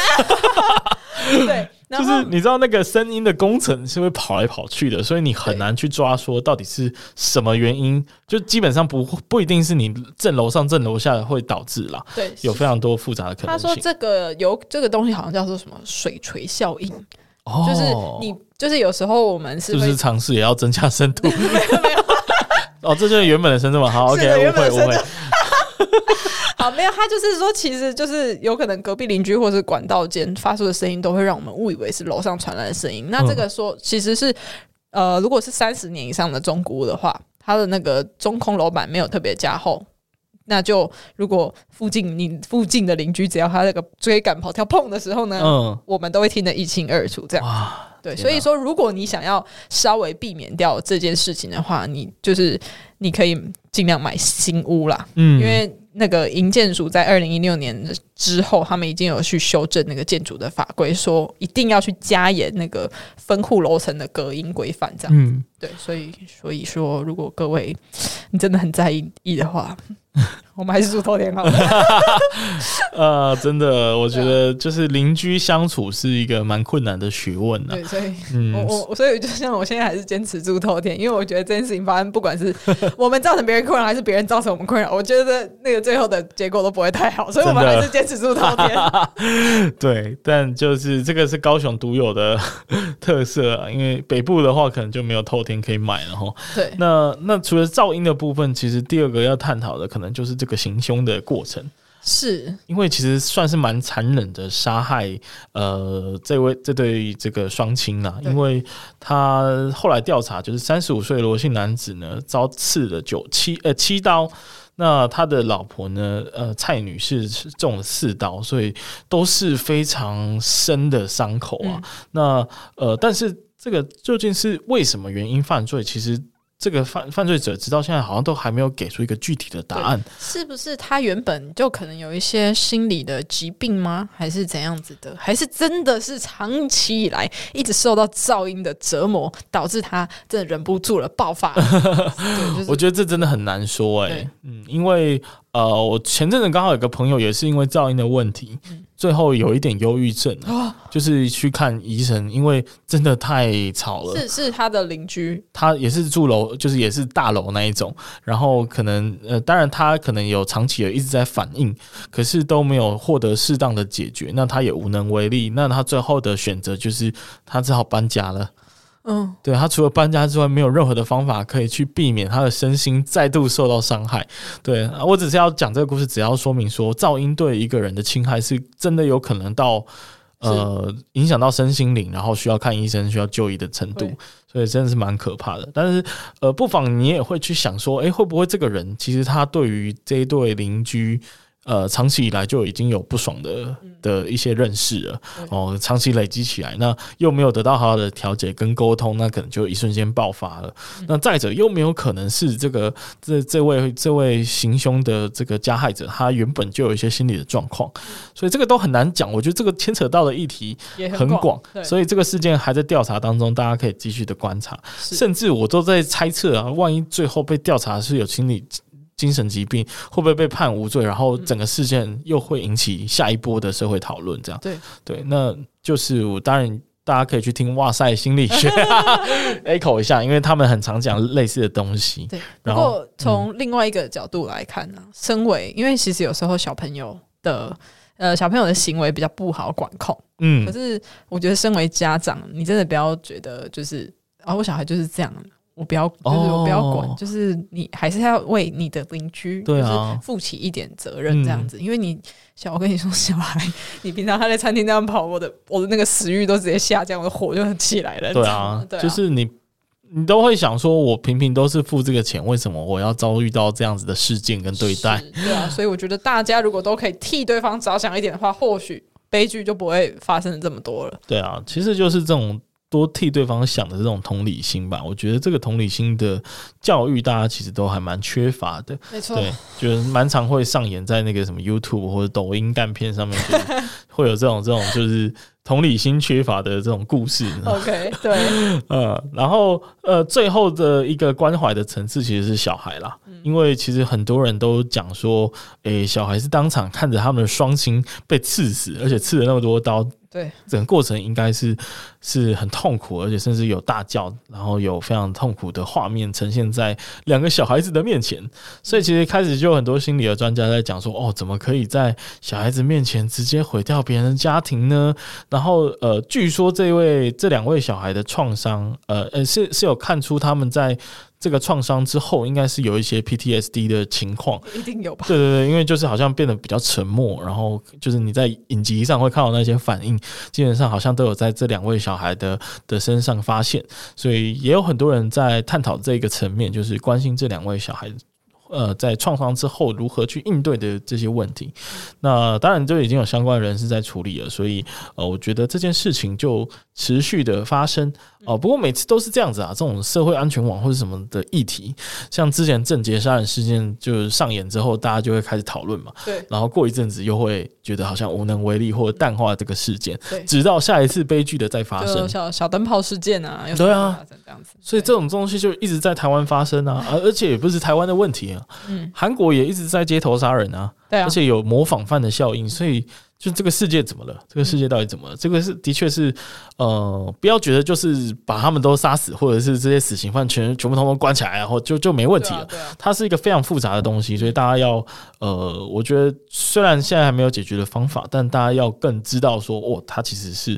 对，就是你知道那个声音的工程是会跑来跑去的，所以你很难去抓说到底是什么原因，就基本上不不一定是你正楼上正楼下的会导致啦。对，有非常多复杂的可能性。他说这个有这个东西好像叫做什么水锤效应，哦，就是你就是有时候我们是不是尝试也要增加深度，没 有没有，哦，这就是原本的深度嘛。好，OK，误会误会。好，没有，他就是说，其实就是有可能隔壁邻居或是管道间发出的声音，都会让我们误以为是楼上传来的声音。那这个说，其实是呃，如果是三十年以上的中古屋的话，它的那个中空楼板没有特别加厚，那就如果附近你附近的邻居只要他那个追赶跑跳碰的时候呢，嗯，我们都会听得一清二楚。这样，对，所以说，如果你想要稍微避免掉这件事情的话，你就是你可以尽量买新屋啦，嗯，因为。那个营建署在二零一六年之后，他们已经有去修正那个建筑的法规，说一定要去加严那个分户楼层的隔音规范，这样。嗯，对，所以所以说，如果各位你真的很在意意的话。我们还是住透天好了。呃，真的，我觉得就是邻居相处是一个蛮困难的学问的。对，所以，嗯，我我所以就像我现在还是坚持住头天，因为我觉得这件事情发生，不管是我们造成别人困扰，还是别人造成我们困扰，我觉得那个最后的结果都不会太好，所以我们还是坚持住透天。对，但就是这个是高雄独有的特色啊，因为北部的话可能就没有透天可以买了哈。对，那那除了噪音的部分，其实第二个要探讨的可能就是这个。个行凶的过程，是因为其实算是蛮残忍的杀害，呃，这位这对这个双亲啊，因为他后来调查，就是三十五岁罗姓男子呢，遭刺了九七呃七刀，那他的老婆呢，呃蔡女士是中了四刀，所以都是非常深的伤口啊。嗯、那呃，但是这个究竟是为什么原因犯罪？其实。这个犯犯罪者直到现在好像都还没有给出一个具体的答案，是不是他原本就可能有一些心理的疾病吗？还是怎样子的？还是真的是长期以来一直受到噪音的折磨，导致他真的忍不住了爆发了？我觉得这真的很难说哎、欸，嗯，因为。呃，我前阵子刚好有个朋友也是因为噪音的问题，嗯、最后有一点忧郁症，哦、就是去看医生，因为真的太吵了。是是他的邻居，他也是住楼，就是也是大楼那一种，然后可能呃，当然他可能有长期的一直在反应，可是都没有获得适当的解决，那他也无能为力，那他最后的选择就是他只好搬家了。嗯，对，他除了搬家之外，没有任何的方法可以去避免他的身心再度受到伤害。对，我只是要讲这个故事，只要说明说噪音对一个人的侵害是真的有可能到呃影响到身心灵，然后需要看医生、需要就医的程度，所以真的是蛮可怕的。但是呃，不妨你也会去想说，诶，会不会这个人其实他对于这一对邻居？呃，长期以来就已经有不爽的的一些认识了，哦，长期累积起来，那又没有得到好好的调解跟沟通，那可能就一瞬间爆发了。那再者，又没有可能是这个这这位这位行凶的这个加害者，他原本就有一些心理的状况，所以这个都很难讲。我觉得这个牵扯到的议题很广，所以这个事件还在调查当中，大家可以继续的观察，甚至我都在猜测啊，万一最后被调查是有心理。精神疾病会不会被判无罪？然后整个事件又会引起下一波的社会讨论，这样对对，那就是我当然大家可以去听哇塞心理学 echo 一下，因为他们很常讲类似的东西。对，然后从另外一个角度来看呢、啊，嗯、身为因为其实有时候小朋友的呃小朋友的行为比较不好管控，嗯，可是我觉得身为家长，你真的不要觉得就是啊、哦，我小孩就是这样。我不要，就是我不要管，哦、就是你还是要为你的邻居，对啊，负起一点责任这样子。嗯、因为你小，我跟你说，小孩，你平常他在餐厅这样跑，我的我的那个食欲都直接下降，我的火就起来了。对啊，对啊，就是你你都会想说，我平平都是付这个钱，为什么我要遭遇到这样子的事件跟对待？对啊，所以我觉得大家如果都可以替对方着想一点的话，或许悲剧就不会发生这么多了。对啊，其实就是这种。多替对方想的这种同理心吧，我觉得这个同理心的教育，大家其实都还蛮缺乏的。没错，对，就是蛮常会上演在那个什么 YouTube 或者抖音干片上面，会有这种这种就是同理心缺乏的这种故事。OK，对，呃，然后呃，最后的一个关怀的层次其实是小孩啦，嗯、因为其实很多人都讲说，诶、欸，小孩是当场看着他们的双亲被刺死，而且刺了那么多刀。对，整个过程应该是是很痛苦，而且甚至有大叫，然后有非常痛苦的画面呈现在两个小孩子的面前。所以其实开始就有很多心理的专家在讲说，哦，怎么可以在小孩子面前直接毁掉别人的家庭呢？然后呃，据说这位这两位小孩的创伤，呃呃，是是有看出他们在。这个创伤之后，应该是有一些 PTSD 的情况，一定有吧？对对对，因为就是好像变得比较沉默，然后就是你在影集上会看到那些反应，基本上好像都有在这两位小孩的的身上发现，所以也有很多人在探讨这个层面，就是关心这两位小孩。呃，在创伤之后如何去应对的这些问题，那当然就已经有相关人士在处理了，所以呃，我觉得这件事情就持续的发生。哦、呃。不过每次都是这样子啊，这种社会安全网或者什么的议题，像之前郑杰杀人事件就是上演之后，大家就会开始讨论嘛，对，然后过一阵子又会觉得好像无能为力或者淡化这个事件，对，直到下一次悲剧的再发生，小小灯泡事件啊，对啊，这样子，所以这种东西就一直在台湾发生啊，而而且也不是台湾的问题啊。嗯，韩国也一直在街头杀人啊，对啊，而且有模仿犯的效应，所以就这个世界怎么了？这个世界到底怎么了？这个是的确是，呃，不要觉得就是把他们都杀死，或者是这些死刑犯全全部通通关起来，然后就就没问题了。它是一个非常复杂的东西，所以大家要，呃，我觉得虽然现在还没有解决的方法，但大家要更知道说，哦，它其实是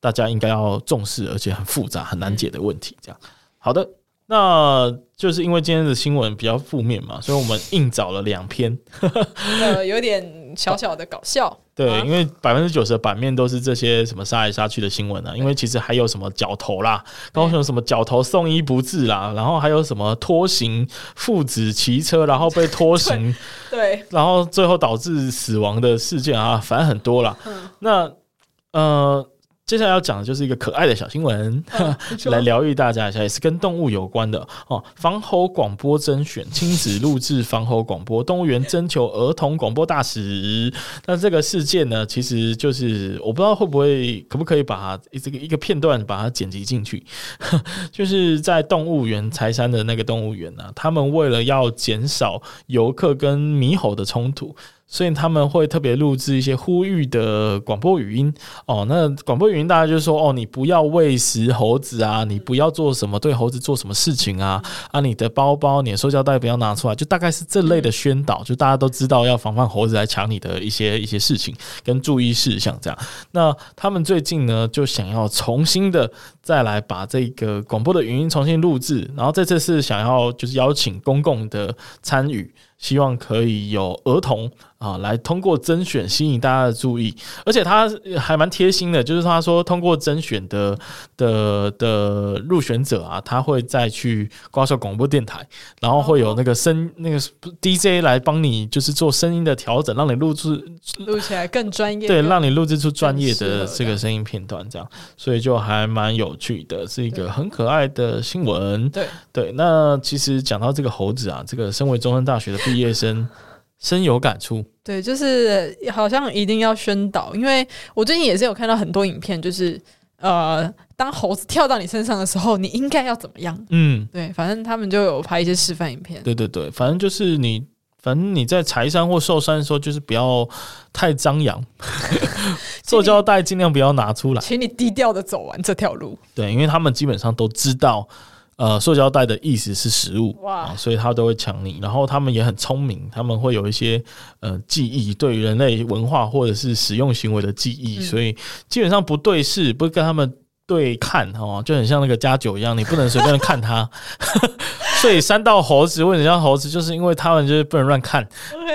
大家应该要重视，而且很复杂、很难解的问题。这样，好的。那就是因为今天的新闻比较负面嘛，所以我们硬找了两篇，呃，有点小小的搞笑。对，因为百分之九十的版面都是这些什么杀来杀去的新闻啊，因为其实还有什么脚头啦，高雄什么脚头送医不治啦，然后还有什么拖行父子骑车然后被拖行，对，然后最后导致死亡的事件啊，反正很多啦。那呃。接下来要讲的就是一个可爱的小新闻，啊、来疗愈大家一下，也是跟动物有关的哦。防猴广播甄选，亲子录制防猴广播，动物园征求儿童广播大使。那这个事件呢，其实就是我不知道会不会，可不可以把它这个一个片段把它剪辑进去，就是在动物园柴山的那个动物园呢，他们为了要减少游客跟猕猴的冲突。所以他们会特别录制一些呼吁的广播语音哦。那广播语音大家就说哦，你不要喂食猴子啊，你不要做什么对猴子做什么事情啊啊，你的包包、你的塑胶袋不要拿出来，就大概是这类的宣导，就大家都知道要防范猴子来抢你的一些一些事情跟注意事项这样。那他们最近呢，就想要重新的再来把这个广播的语音重新录制，然后这次是想要就是邀请公共的参与。希望可以有儿童啊来通过甄选吸引大家的注意，而且他还蛮贴心的，就是他说通过甄选的的的入选者啊，他会再去挂上广播电台，然后会有那个声那个 DJ 来帮你就是做声音的调整，让你录制录起来更专业，对，让你录制出专业的这个声音片段，这样，所以就还蛮有趣的，是一个很可爱的新闻。对对，那其实讲到这个猴子啊，这个身为中山大学的。毕业生 深有感触，对，就是好像一定要宣导，因为我最近也是有看到很多影片，就是呃，当猴子跳到你身上的时候，你应该要怎么样？嗯，对，反正他们就有拍一些示范影片。对对对，反正就是你，反正你在柴山或寿山的时候，就是不要太张扬，塑胶袋尽量不要拿出来，请你低调的走完这条路。对，因为他们基本上都知道。呃，塑胶袋的意思是食物哇、啊，所以他都会抢你。然后他们也很聪明，他们会有一些呃记忆，对人类文化或者是使用行为的记忆，嗯、所以基本上不对视，不跟他们对看哦，就很像那个加酒一样，你不能随便看它。所以三道猴子为什么叫猴子，就是因为他们就是不能乱看，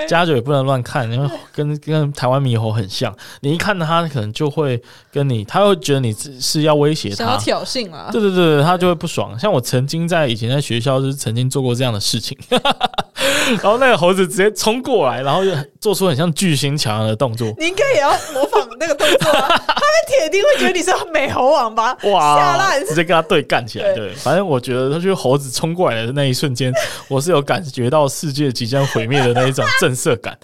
家酒也不能乱看，因为 跟跟台湾猕猴很像，你一看他可能就会跟你，他会觉得你是要威胁他，想要挑衅啊。对对对，他就会不爽。像我曾经在以前在学校就是曾经做过这样的事情，然后那个猴子直接冲过来，然后就做出很像巨星强的动作。你应该也要模仿那个动作啊，他们铁定会觉得你是美猴王吧？哇，吓烂，直接跟他对干起来。对，反正我觉得他就是猴子冲过来的。那一瞬间，我是有感觉到世界即将毁灭的那一种震慑感。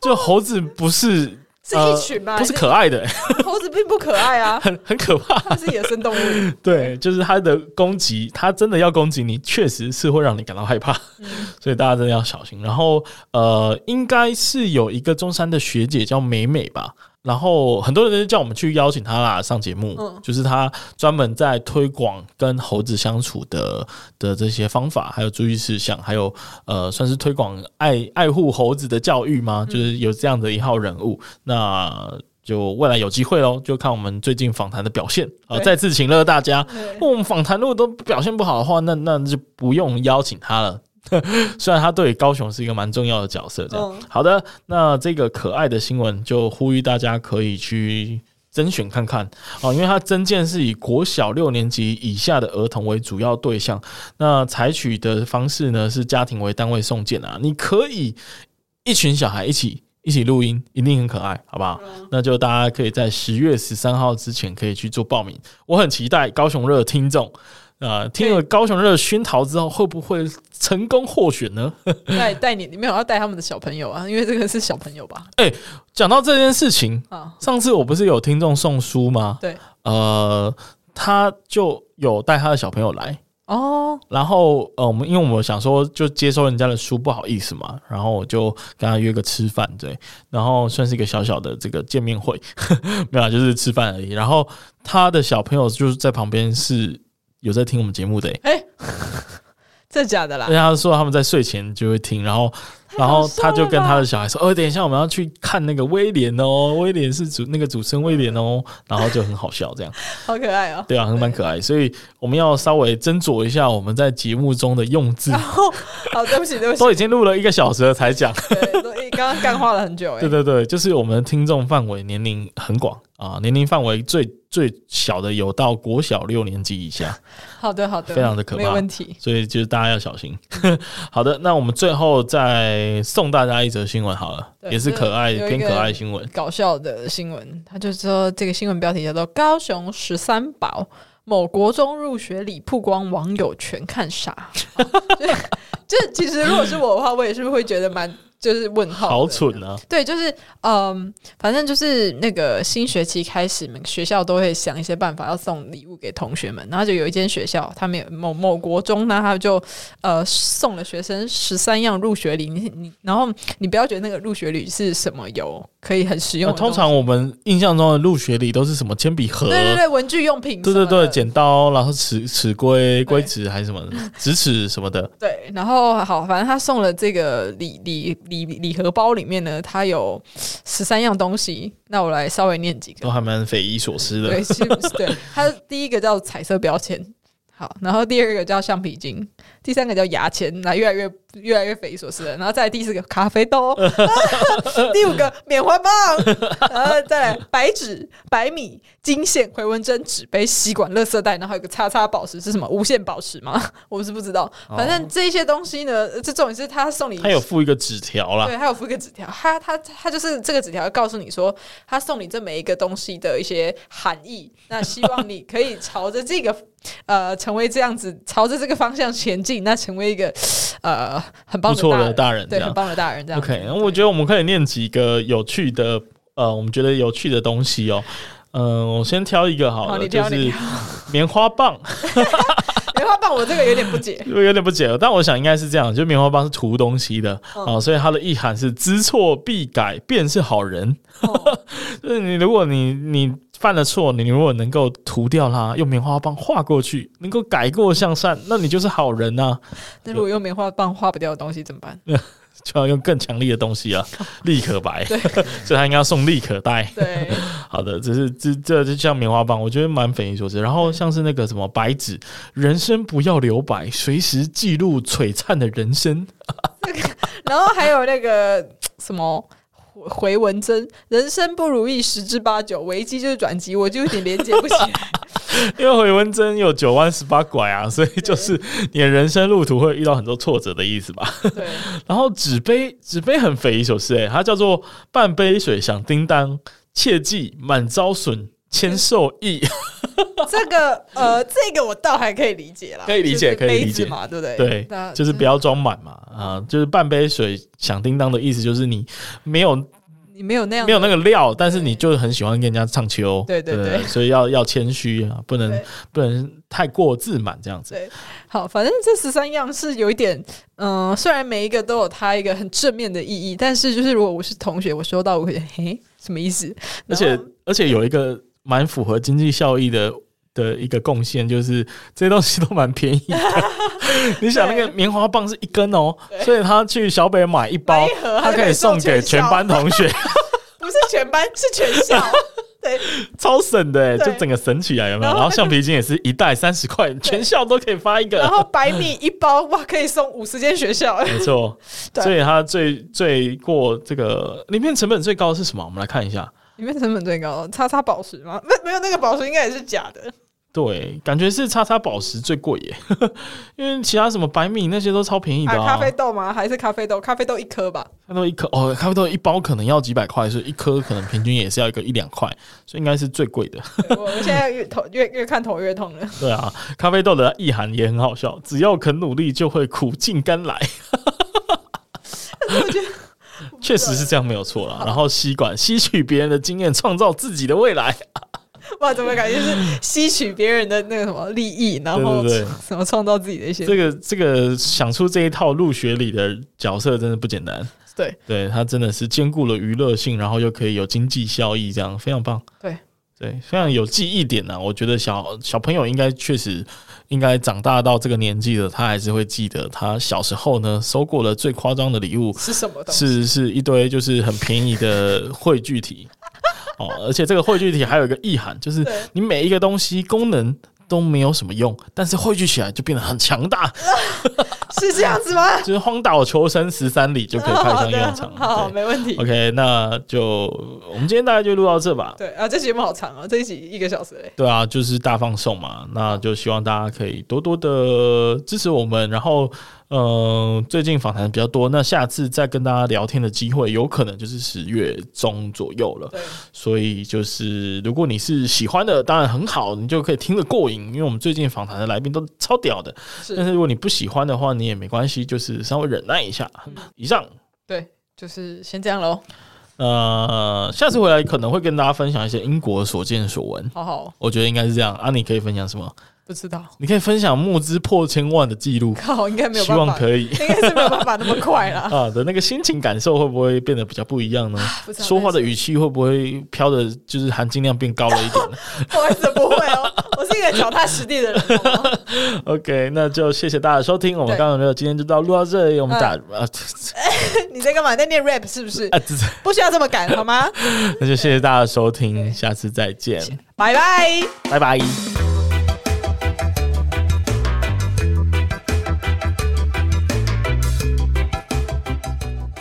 就猴子不是是一群吗？不是可爱的，猴子并不可爱啊，很很可怕。它是野生动物，对，就是它的攻击，它真的要攻击你，确实是会让你感到害怕。所以大家真的要小心。然后，呃，应该是有一个中山的学姐叫美美吧。然后很多人就叫我们去邀请他啦上节目，嗯、就是他专门在推广跟猴子相处的的这些方法，还有注意事项，还有呃，算是推广爱爱护猴子的教育吗？就是有这样的一号人物，嗯、那就未来有机会喽，就看我们最近访谈的表现啊，再次请乐大家。我们访谈如果都表现不好的话，那那就不用邀请他了。虽然他对高雄是一个蛮重要的角色，这样。好的，那这个可爱的新闻就呼吁大家可以去甄选看看。哦，因为他征件是以国小六年级以下的儿童为主要对象，那采取的方式呢是家庭为单位送件啊，你可以一群小孩一起一起录音，一定很可爱，好不好？那就大家可以在十月十三号之前可以去做报名，我很期待高雄热听众。啊，听了高雄热熏陶之后，会不会成功获选呢？带带你，你没有要带他们的小朋友啊？因为这个是小朋友吧？哎、欸，讲到这件事情啊，上次我不是有听众送书吗？对，呃，他就有带他的小朋友来哦。然后呃，我们因为我们想说，就接收人家的书不好意思嘛，然后我就跟他约个吃饭，对，然后算是一个小小的这个见面会，没有，就是吃饭而已。然后他的小朋友就是在旁边是。有在听我们节目的哎、欸，这假的啦？人家说他们在睡前就会听，然后，然后他就跟他的小孩说：“哦，等一下我们要去看那个威廉哦，威廉是主那个主持人威廉哦。”然后就很好笑，这样好可爱哦。对啊，很蛮可爱，所以我们要稍微斟酌一下我们在节目中的用字。好，对不起，对不起，都已经录了一个小时了才讲，对，刚刚干话了很久。对对对，就是我们的听众范围年龄很广啊，年龄范围最。最小的有到国小六年级以下，好的好的，非常的可怕，没问题。所以就是大家要小心。好的，那我们最后再送大家一则新闻好了，也是可爱偏可爱新闻，搞笑的新闻。他就说这个新闻标题叫做“高雄十三宝某国中入学礼曝光，网友全看傻”。这 其实如果是我的话，我也是会觉得蛮。就是问号，好蠢啊！对，就是嗯，反正就是那个新学期开始，每个学校都会想一些办法要送礼物给同学们。然后就有一间学校，他们有某某国中呢，他就呃送了学生十三样入学礼。你你，然后你不要觉得那个入学礼是什么有可以很实用。通常我们印象中的入学礼都是什么铅笔盒？对对对，文具用品。对对对，剪刀，然后尺尺规、规尺还是什么直尺什么的。对，然后好，反正他送了这个礼礼礼。礼礼盒包里面呢，它有十三样东西。那我来稍微念几个，都还蛮匪夷所思的。对，是对，它第一个叫彩色标签，好，然后第二个叫橡皮筋，第三个叫牙签，那越来越越来越匪夷所思了。然后再来第四个咖啡豆，第五个棉花棒，然后再来白纸、白米、金线、回纹针、纸杯、吸管、垃圾袋，然后还有个叉叉宝石，是什么？无限宝石吗？我是不知道。反正这些东西呢，这重点是他送你，他有附一个纸条啦。对，他有附一个纸条，他他他就是这个纸条告诉你说，他送你这每一个东西的一些含义。那希望你可以朝着这个呃，成为这样子，朝着这个方向前进。那成为一个呃很棒的大人，大人对，很棒的大人。这样 OK，那我觉得我们可以念几个有趣的呃，我们觉得有趣的东西哦。嗯、呃，我先挑一个好了，好就是 棉花棒。棉花棒我这个有点不解，有点不解，但我想应该是这样，就棉花棒是涂东西的啊、嗯哦，所以它的意涵是知错必改，便是好人。哦、就是你如果你你犯了错，你如果能够涂掉它，用棉花棒画过去，能够改过向善，那你就是好人呐、啊。那如果用棉花棒画不掉的东西怎么办？就要用更强力的东西啊，立可白，所以他应该要送立可带。对，好的，这是这这就像棉花棒，我觉得蛮匪夷所思。然后像是那个什么白纸，人生不要留白，随时记录璀璨的人生。然后还有那个什么回文针，人生不如意十之八九，危机就是转机，我就有点连接不起来。因为回文针有九弯十八拐啊，所以就是你的人生路途会遇到很多挫折的意思吧。对。然后纸杯，纸杯很匪夷所思诶，它叫做半杯水响叮当，切记满招损，谦受益。这个呃，这个我倒还可以理解啦，可以理解，可以理解嘛，对不对？对，就是不要装满嘛，啊，就是半杯水响叮当的意思，就是你没有。你没有那样，没有那个料，但是你就是很喜欢跟人家唱秋，对对对，对，所以要要谦虚啊，不能不能太过自满这样子。对，好，反正这十三样是有一点，嗯、呃，虽然每一个都有它一个很正面的意义，但是就是如果我是同学，我收到我会嘿，什么意思？而且而且有一个蛮符合经济效益的。的一个贡献就是这些东西都蛮便宜的。你想那个棉花棒是一根哦，所以他去小北买一包，他可以送给全班同学。不是全班，是全校。对，超省的，就整个省起来有没有？然后橡皮筋也是一袋三十块，全校都可以发一个。然后白米一包，哇，可以送五十间学校。没错，所以它最最过这个里面成本最高的是什么？我们来看一下，里面成本最高，叉叉宝石吗？没 没有，那个宝石应该也是假的。对，感觉是叉叉宝石最贵耶，因为其他什么白米那些都超便宜的啊。咖啡豆吗？还是咖啡豆？咖啡豆一颗吧。咖啡豆一颗哦，咖啡豆一包可能要几百块，所以一颗可能平均也是要一个一两块，所以应该是最贵的。我现在越头越越看头越痛了。对啊，咖啡豆的意涵也很好笑，只要肯努力，就会苦尽甘来。确实是这样，没有错啦。然后吸管吸取别人的经验，创造自己的未来。哇，怎么感觉是吸取别人的那个什么利益，然后什么创造自己的一些？这个这个想出这一套入学里的角色真的不简单。对，对他真的是兼顾了娱乐性，然后又可以有经济效益，这样非常棒。对对，非常有记忆点呢、啊。我觉得小小朋友应该确实应该长大到这个年纪了，他还是会记得他小时候呢收过了最夸张的礼物是什么东西？是是一堆就是很便宜的汇聚体。哦，而且这个汇聚体还有一个意涵，就是你每一个东西功能都没有什么用，但是汇聚起来就变得很强大，是这样子吗？就是荒岛求生十三里就可以派上用场。好，好，没问题。OK，那就我们今天大概就录到这吧。对啊，这节目好长啊，这一集一个小时嘞。对啊，就是大放送嘛，那就希望大家可以多多的支持我们，然后。嗯，最近访谈比较多，那下次再跟大家聊天的机会，有可能就是十月中左右了。对，所以就是如果你是喜欢的，当然很好，你就可以听得过瘾，因为我们最近访谈的来宾都超屌的。是，但是如果你不喜欢的话，你也没关系，就是稍微忍耐一下。嗯、以上，对，就是先这样喽。呃，下次回来可能会跟大家分享一些英国所见所闻。好好，我觉得应该是这样。啊，你可以分享什么？不知道，你可以分享募资破千万的记录。靠，应该没有，希望可以，应该是没有办法那么快啦。啊的那个心情感受会不会变得比较不一样呢？说话的语气会不会飘的，就是含金量变高了一点呢？不好意思，不会哦，我是一个脚踏实地的人。OK，那就谢谢大家收听，我们刚刚就今天就到录到这里，我们打啊，你在干嘛？在念 rap 是不是？啊，不需要这么赶好吗？那就谢谢大家的收听，下次再见，拜拜，拜拜。